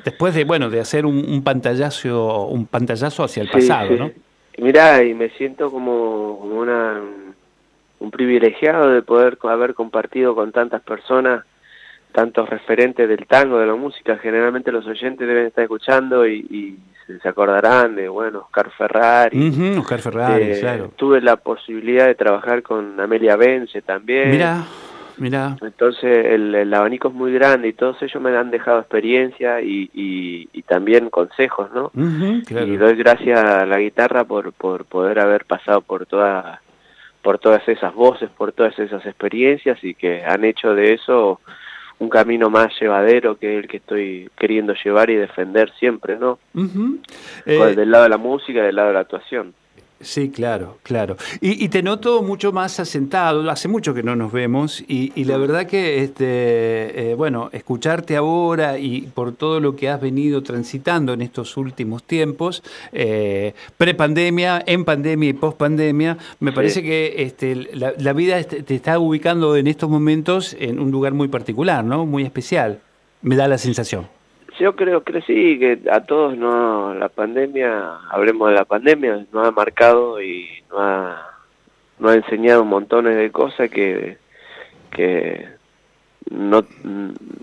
A: después de, bueno, de hacer un, un pantallazo, un pantallazo hacia el
M: Sí,
A: pasado,
M: sí.
A: ¿no?
M: Mirá, y me siento como, como una, un privilegiado de poder haber compartido con tantas personas, tantos referentes del tango, de la música. Generalmente los oyentes deben estar escuchando y, y se, acordarán de, bueno, Oscar Ferrari.
A: Oscar Ferrari,
M: Eh,
A: claro.
M: Tuve la posibilidad de trabajar con Amelia Bence también.
A: Mirá, mirá.
M: Entonces el, el abanico es muy grande y todos ellos me han dejado experiencia y, y, y también consejos, ¿no?
A: Claro.
M: Y doy gracias a la guitarra por, por poder haber pasado por toda, por todas esas voces, por todas esas experiencias y que han hecho de eso un camino más llevadero que el que estoy queriendo llevar y defender siempre, ¿no?
A: Eh,
M: del lado de la música y del lado de la actuación.
A: Sí, claro, claro. Y, y te noto mucho más asentado, hace mucho que no nos vemos y, y la verdad que, este, eh, bueno, escucharte ahora y por todo lo que has venido transitando en estos últimos tiempos, eh, pre-pandemia, en pandemia y post-pandemia, me
M: Sí.
A: parece que este, la, la vida te está ubicando en estos momentos en un lugar muy particular, ¿no? Muy especial, me da la sensación.
M: Yo creo que sí, que a todos no la pandemia, hablemos de la pandemia, nos ha marcado y nos ha, nos ha enseñado montones de cosas que, que no,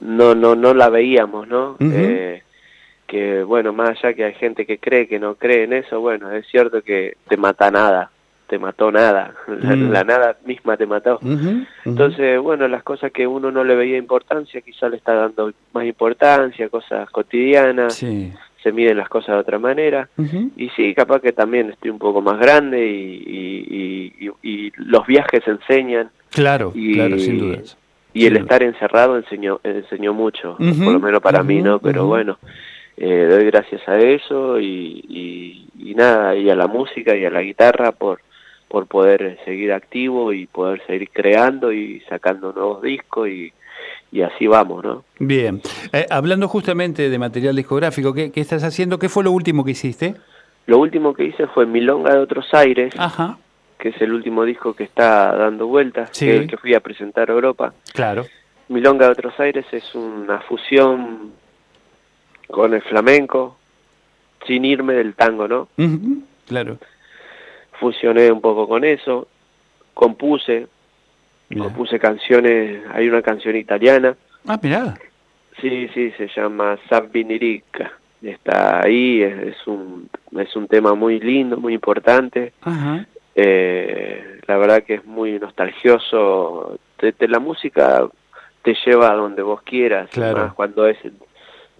M: no, no, no la veíamos, ¿no? Eh, que bueno, más allá que hay gente que cree que no cree en eso, bueno, es cierto que te mata nada, te mató nada, la,
A: Mm.
M: la nada misma te mató. Entonces, bueno, las cosas que uno no le veía importancia, quizá le está dando más importancia, cosas cotidianas,
A: Sí.
M: se miden las cosas de otra manera. Y sí, capaz que también estoy un poco más grande y, y, y- los viajes enseñan
A: Claro,
M: Y-
A: claro, sin dudas.
M: y el estar encerrado enseñó, enseñó mucho, por lo menos para mí, ¿no? Pero bueno, eh, doy gracias a eso y, y, y nada, y a la música y a la guitarra por por poder seguir activo y poder seguir creando y sacando nuevos discos y, y así vamos, ¿no?
A: Bien. Eh, hablando justamente de material discográfico, ¿qué, qué estás haciendo? ¿Qué fue lo último que hiciste?
M: Lo último que hice fue Milonga de Otros Aires,
A: Ajá,
M: que es el último disco que está dando vueltas,
A: Sí.
M: que, que fui a presentar a Europa.
A: claro.
M: Milonga de Otros Aires es una fusión con el flamenco, sin irme del tango, ¿no?
A: Claro.
M: Fusioné un poco con eso, compuse,
A: Mirá.
M: compuse canciones, hay una canción italiana,
A: Ah, mirá.
M: sí, sí, se llama Sabbinirica, está ahí, es, es un, es un tema muy lindo, muy importante,
A: Ajá.
M: eh, la verdad que es muy nostalgioso. Te- te- la música te lleva a donde vos quieras,
A: Claro.
M: más cuando es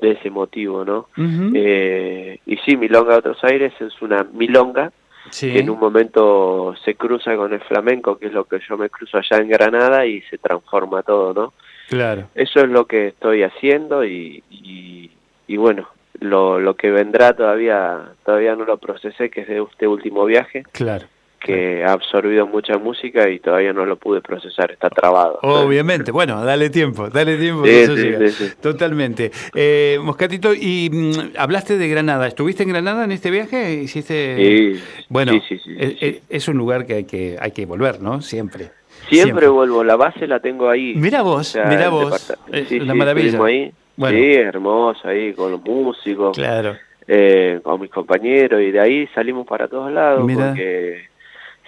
M: de ese motivo, ¿no? Eh, y sí, Milonga de Otros Aires es una milonga
A: Sí.
M: que en un momento se cruza con el flamenco, que es lo que yo me cruzo allá en Granada y se transforma todo, ¿no?
A: Claro.
M: Eso es lo que estoy haciendo y, y, y bueno, lo, lo que vendrá todavía todavía no lo procesé, que es de este último viaje,
A: Claro.
M: Que ha absorbido mucha música y todavía no lo pude procesar, está trabado.
A: Obviamente, bueno, dale tiempo, dale tiempo.
M: Sí,
A: que eso
M: sí,
A: llega.
M: sí, sí.
A: Totalmente. Eh, Moscatito, y mm, hablaste de Granada. ¿Estuviste en Granada en este viaje? ¿Hiciste?
M: Sí,
A: Bueno,
M: sí, sí, sí,
A: es, un lugar que hay que hay que volver, ¿no? Siempre.
M: Siempre, vuelvo, la base la tengo ahí.
A: Mira vos,
M: O sea,
A: mira vos. una
M: sí,
A: maravilla.
M: ahí.
A: Bueno.
M: Sí, hermoso ahí, con los músicos.
A: Claro.
M: eh, con mis compañeros y de ahí salimos para todos lados
A: Mira.
M: porque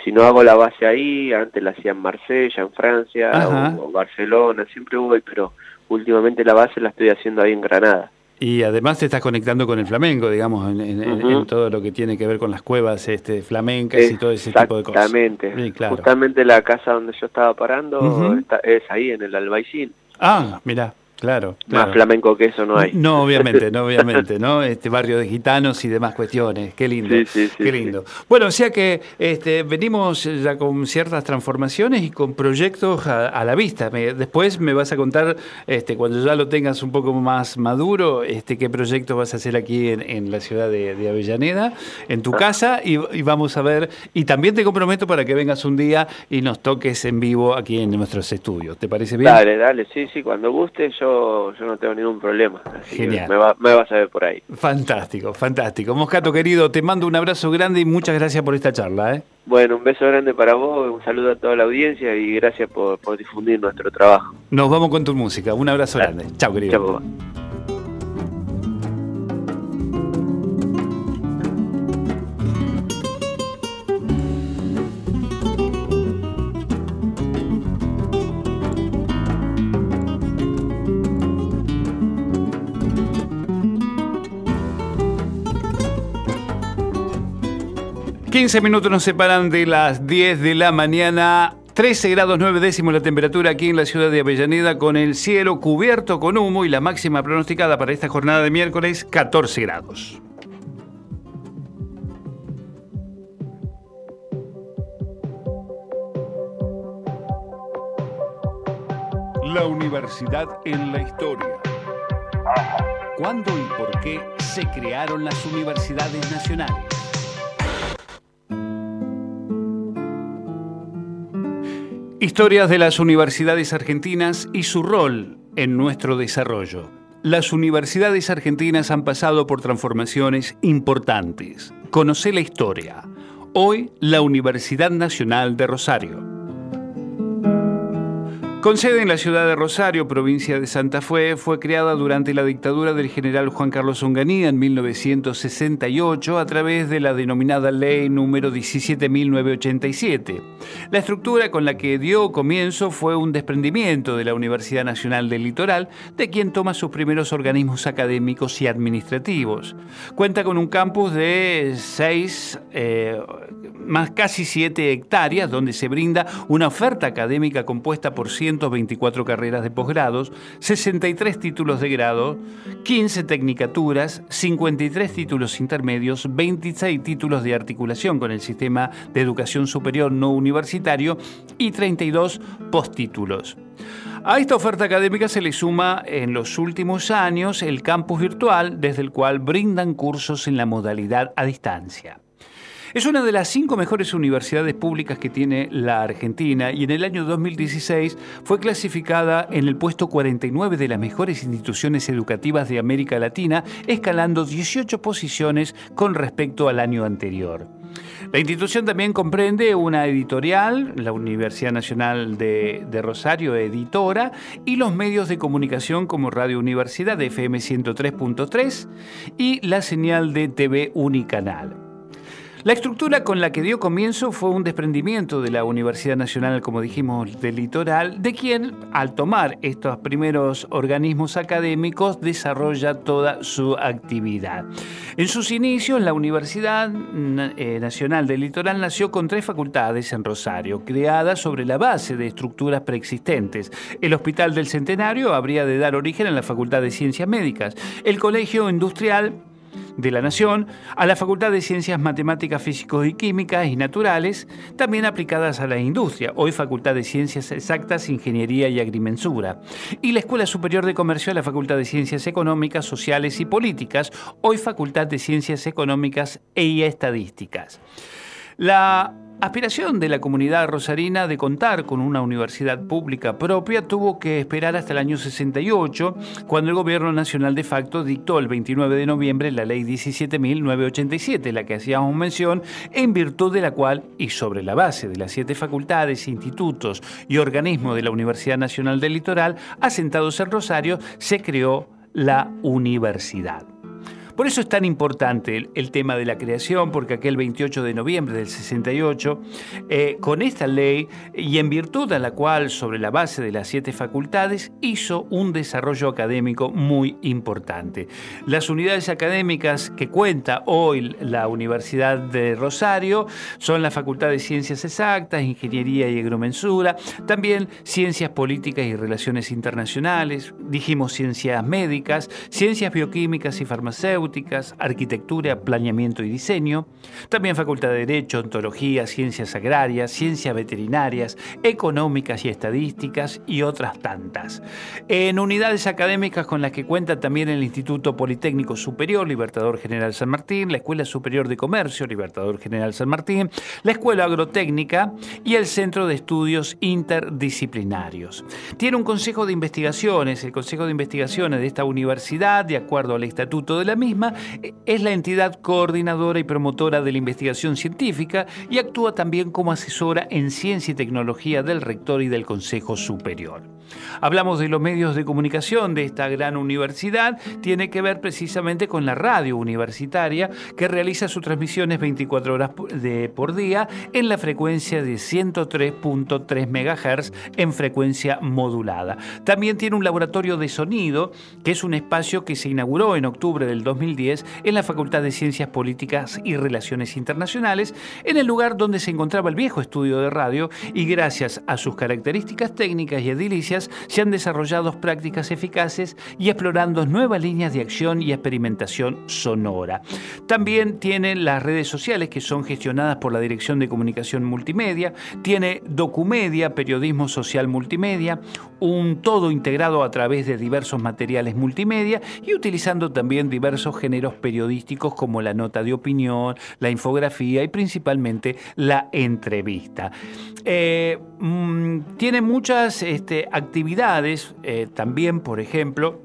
M: si no hago la base ahí, antes la hacía en Marsella, en Francia o, o Barcelona, siempre voy, pero últimamente la base la estoy haciendo ahí en Granada.
A: Y además te estás conectando con el flamenco, digamos, en, todo lo que tiene que ver con las cuevas este, flamencas y todo ese tipo de cosas.
M: Exactamente.
A: Claro.
M: Justamente la casa donde yo estaba parando está- es ahí en el Albaicín.
A: Ah, mira, claro.
M: Más flamenco que eso no hay.
A: No, obviamente, no, obviamente, ¿no? Este barrio de gitanos y demás cuestiones. Qué lindo.
M: Sí, sí, sí,
A: qué lindo. Bueno, o sea que este, venimos ya con ciertas transformaciones y con proyectos a, a la vista. Me- después me vas a contar, este, cuando ya lo tengas un poco más maduro, este, qué proyectos vas a hacer aquí en, en la ciudad de, de Avellaneda, en
M: Ah.
A: tu casa, y, y vamos a ver. Y también te comprometo para que vengas un día y nos toques en vivo aquí en nuestros estudios. ¿Te parece bien?
M: Dale, dale, sí, sí, cuando guste yo, yo no tengo ningún problema. Así que
A: Genial.
M: Me, va- me vas a ver por ahí.
A: Fantástico, fantástico. Moscato querido, te mando un abrazo grande y muchas gracias por esta charla. ¿eh?
M: Bueno, un beso grande para vos, un saludo a toda la audiencia y gracias por, por difundir nuestro trabajo.
A: Nos vamos con tu música. Un abrazo grande. Chao, querido.
M: Papá.
A: 15 minutos nos separan de las 10 de la mañana. 13 grados 9 décimos la temperatura aquí en la ciudad de Avellaneda con el cielo cubierto con humo y la máxima pronosticada para esta jornada de miércoles 14 grados.
B: La universidad en la historia.
A: ¿Cuándo y por qué se crearon las universidades nacionales? Historias de las universidades argentinas y su rol en nuestro desarrollo. Las universidades argentinas han pasado por transformaciones importantes. Conoce la historia. Hoy, la Universidad Nacional de Rosario. Con sede en la ciudad de Rosario, provincia de Santa Fe, fue creada durante la dictadura del general Juan Carlos Onganía en 1968 a través de la denominada Ley número 17.987. La estructura con la que dio comienzo fue un desprendimiento de la Universidad Nacional del Litoral, de quien toma sus primeros organismos académicos y administrativos. Cuenta con un campus de 6, más casi 7 hectáreas, donde se brinda una oferta académica compuesta por 124 carreras de posgrados, 63 títulos de grado, 15 tecnicaturas, 53 títulos intermedios, 26 títulos de articulación con el sistema de educación superior no universitario y 32 postítulos. A esta oferta académica se le suma en los últimos años el campus virtual, desde el cual brindan cursos en la modalidad a distancia. Es una de las cinco mejores universidades públicas que tiene la Argentina y en el año 2016 fue clasificada en el puesto 49 de las mejores instituciones educativas de América Latina, escalando 18 posiciones con respecto al año anterior. La institución también comprende una editorial, la Universidad Nacional de, Rosario Editora, y los medios de comunicación como Radio Universidad FM 103.3 y la señal de TV Unicanal. La estructura con la que dio comienzo fue un desprendimiento de la Universidad Nacional, como dijimos, del Litoral, de quien, al tomar estos primeros organismos académicos, desarrolla toda su actividad. En sus inicios, la Universidad eh, Nacional del Litoral nació con tres facultades en Rosario, creadas sobre la base de estructuras preexistentes. El Hospital del Centenario habría de dar origen a la Facultad de Ciencias Médicas, el Colegio Industrial de la Nación a la Facultad de Ciencias Matemáticas, Físicos y Químicas y Naturales, también aplicadas a la industria, hoy Facultad de Ciencias Exactas, Ingeniería y Agrimensura, y la Escuela Superior de Comercio a la Facultad de Ciencias Económicas, Sociales y Políticas, hoy Facultad de Ciencias Económicas e Estadísticas. La aspiración de la comunidad rosarina de contar con una universidad pública propia tuvo que esperar hasta el año 68, cuando el gobierno nacional de facto dictó el 29 de noviembre la ley 17.987, la que hacíamos mención, en virtud de la cual, y sobre la base de las siete facultades, institutos y organismos de la Universidad Nacional del Litoral, asentados en Rosario, se creó la universidad. Por eso es tan importante el, tema de la creación, porque aquel 28 de noviembre del 68, eh, con esta ley y en virtud de la cual, sobre la base de las siete facultades, hizo un desarrollo académico muy importante. Las unidades académicas que cuenta hoy la Universidad de Rosario son la Facultad de Ciencias Exactas, Ingeniería y Agromensura, también Ciencias Políticas y Relaciones Internacionales, dijimos Ciencias Médicas, Ciencias Bioquímicas y Farmacéuticas, arquitectura, planeamiento y diseño, también Facultad de Derecho, Ontología, Ciencias Agrarias, Ciencias Veterinarias, Económicas y Estadísticas y otras tantas. En unidades académicas con las que cuenta también el Instituto Politécnico Superior Libertador General San Martín, la Escuela Superior de Comercio Libertador General San Martín, la Escuela Agrotécnica y el Centro de Estudios Interdisciplinarios. Tiene un consejo de investigaciones, el consejo de investigaciones de esta universidad, de acuerdo al estatuto de la misma, es la entidad coordinadora y promotora de la investigación científica y actúa también como asesora en ciencia y tecnología del rector y del Consejo Superior. Hablamos de los medios de comunicación de esta gran universidad, tiene que ver precisamente con la radio universitaria que realiza sus transmisiones 24 horas por día en la frecuencia de 103.3 MHz en frecuencia modulada. También tiene un laboratorio de sonido, que es un espacio que se inauguró en octubre del 2000 en la Facultad de Ciencias Políticas y Relaciones Internacionales, en el lugar donde se encontraba el viejo estudio de radio y gracias a sus características técnicas y edilicias se han desarrollado prácticas eficaces y explorando nuevas líneas de acción y experimentación sonora. También tiene las redes sociales que son gestionadas por la Dirección de Comunicación Multimedia, tiene Documedia, Periodismo Social Multimedia, un todo integrado a través de diversos materiales multimedia y utilizando también diversos géneros periodísticos como la nota de opinión, la infografía y principalmente la entrevista. Eh, mm, tiene muchas este, actividades, eh, también por ejemplo,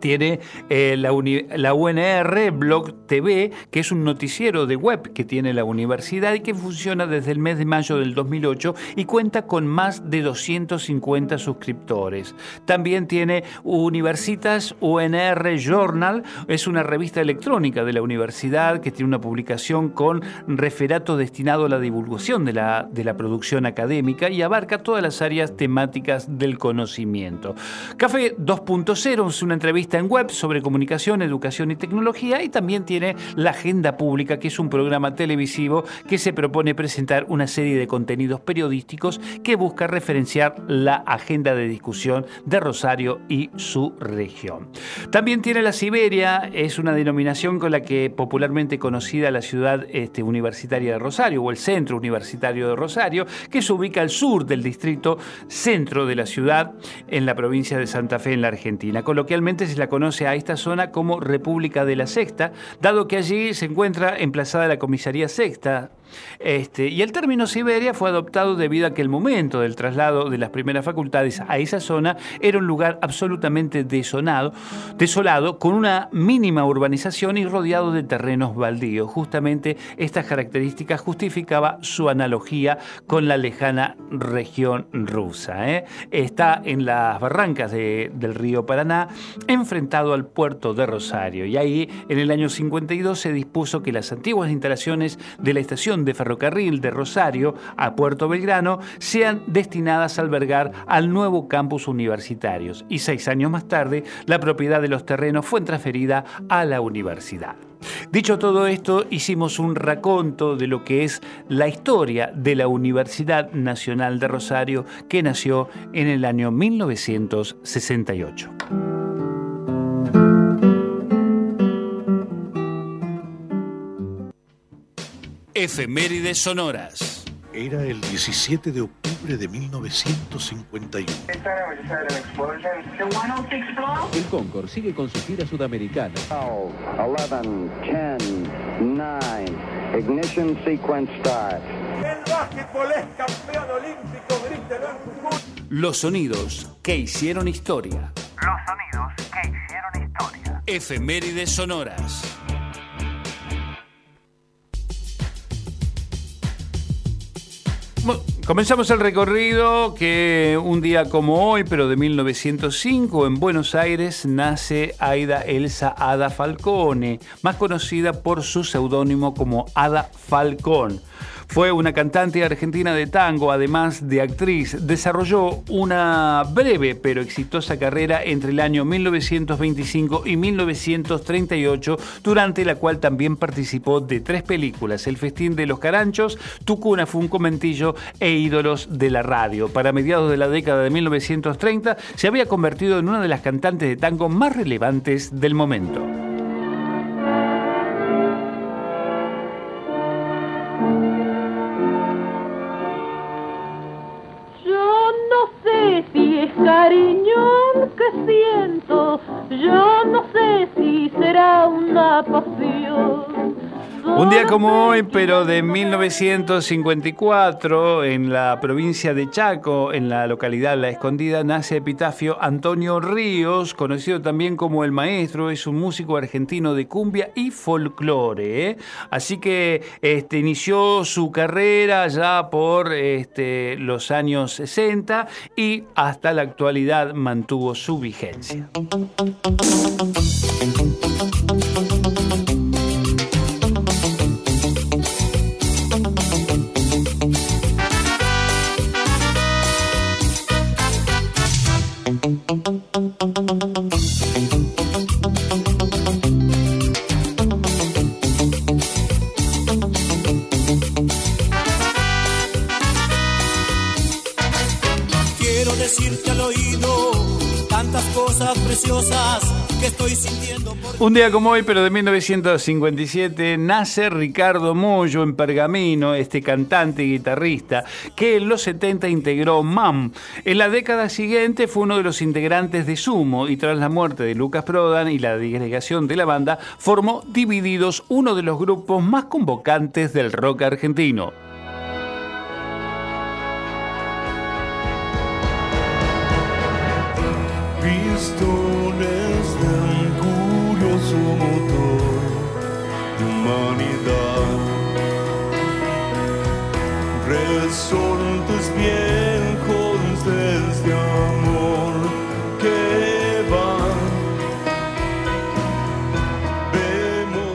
A: tiene eh, la, UNR Blog TV, que es un noticiero de web que tiene la universidad y que funciona desde el mes de mayo del 2008 y cuenta con más de 250 suscriptores. También tiene Universitas UNR Journal, es una revista electrónica de la universidad que tiene una publicación con referato destinado a la divulgación de la, de la producción académica y abarca todas las áreas temáticas del conocimiento. Café 2.0 es una entrevista en web sobre comunicación, educación y tecnología y también tiene la Agenda Pública, que es un programa televisivo que se propone presentar una serie de contenidos periodísticos que busca referenciar la agenda de discusión de Rosario y su región. También tiene la Siberia, es una denominación con la que popularmente conocida la ciudad este, universitaria de Rosario o el centro universitario de Rosario, que se ubica al sur del distrito centro de la ciudad en la provincia de Santa Fe en la Argentina. Coloquialmente se la conoce a esta zona como República de la Sexta, dado que allí se encuentra emplazada la comisaría sexta Este, y el término Siberia fue adoptado debido a que el momento del traslado de las primeras facultades a esa zona era un lugar absolutamente desonado, desolado, con una mínima urbanización y rodeado de terrenos baldíos. Justamente estas características justificaba su analogía con la lejana región rusa. ¿eh? Está en las barrancas de- del río Paraná, enfrentado al puerto de Rosario. Y ahí, en el año 52, se dispuso que las antiguas instalaciones de la estación de ferrocarril de Rosario a Puerto Belgrano sean destinadas a albergar al nuevo campus universitario. Y seis años más tarde, la propiedad de los terrenos fue transferida a la universidad. Dicho todo esto, hicimos un raconto de lo que es la historia de la Universidad Nacional de Rosario que nació en el año 1968. Efemérides sonoras.
N: Era el 17 de octubre de 1951.
O: El Concord sigue con su gira sudamericana.
P: 11, 10, 9, ignition sequence start.
Q: El básquetbol es campeón olímpico, grítelo en Jujuy.
A: Los sonidos que hicieron historia.
Q: Los sonidos que hicieron historia.
A: Efemérides sonoras. Comenzamos el recorrido que un día como hoy, pero de 1905, en Buenos Aires, nace Aida Elsa Ada Falcone, más conocida por su seudónimo como Ada Falcón. Fue una cantante argentina de tango, además de actriz. Desarrolló una breve pero exitosa carrera entre el año 1925 y 1938, durante la cual también participó de tres películas: El Festín de los Caranchos, Tucuna fue un comentillo e Ídolos de la Radio. Para mediados de la década de 1930 se había convertido en una de las cantantes de tango más relevantes del momento.
R: Cariño que siento, yo no sé si será una pasión.
A: Un día como hoy, pero de 1954, en la provincia de Chaco, en la localidad La Escondida, nace Epitafio Antonio Ríos, conocido también como El Maestro, es un músico argentino de cumbia y folclore. ¿eh? Así que este, inició su carrera ya por este, los años 60 y hasta la actualidad mantuvo su vigencia. Un día como hoy, pero de 1957, nace Ricardo Mollo en Pergamino, este cantante y guitarrista, que en los 70 integró MAM. En la década siguiente fue uno de los integrantes de Sumo y tras la muerte de Lucas Prodan y la disgregación de la banda, formó Divididos, uno de los grupos más convocantes del rock argentino.
S: Curioso motor de humanidad. Resortes viejos de este amor que van.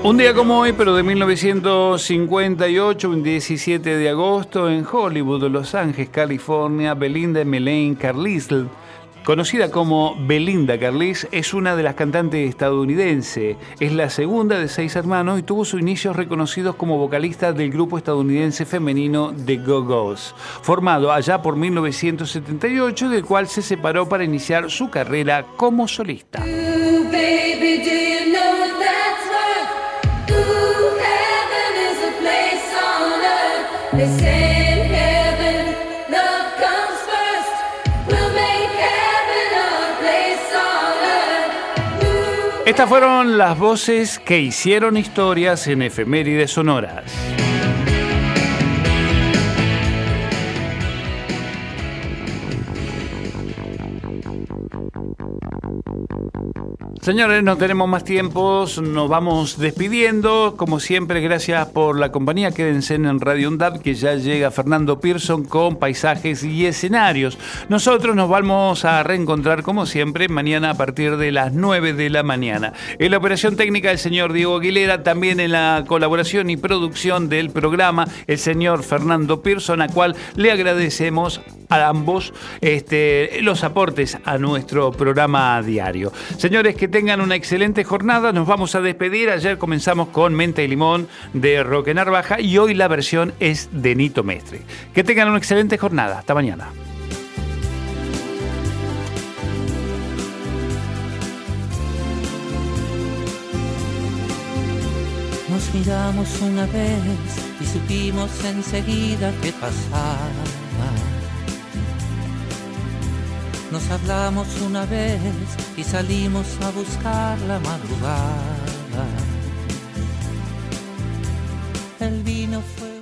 A: Un día como hoy, pero de 1958, un 17 de agosto, en Hollywood, Los Ángeles, California, Belinda Melaine Carlisle, conocida como Belinda Carlisle, es una de las cantantes estadounidense. Es la segunda de seis hermanos y tuvo sus inicios reconocidos como vocalista del grupo estadounidense femenino The Go-Go's, formado allá por 1978, del cual se separó para iniciar su carrera como solista. Estas fueron las voces que hicieron historias en efemérides sonoras. Señores, no tenemos más tiempos, nos vamos despidiendo. Como siempre, gracias por la compañía. Quédense en Radio UNDAP, que ya llega Fernando Pearson con paisajes y escenarios. Nosotros nos vamos a reencontrar, como siempre, mañana a partir de las 9 de la mañana. En la operación técnica, el señor Diego Aguilera, también en la colaboración y producción del programa, el señor Fernando Pearson, a cual le agradecemos a ambos este, los aportes a nuestro programa diario. Señores, que tengan una excelente jornada. Nos vamos a despedir. Ayer comenzamos con Menta y Limón de Roque Narvaja y hoy la versión es de Nito Mestre. Que tengan una excelente jornada. Hasta mañana.
T: Nos miramos una vez y supimos enseguida qué pasaba. Nos hablamos una vez y salimos a buscar la madrugada. El vino fue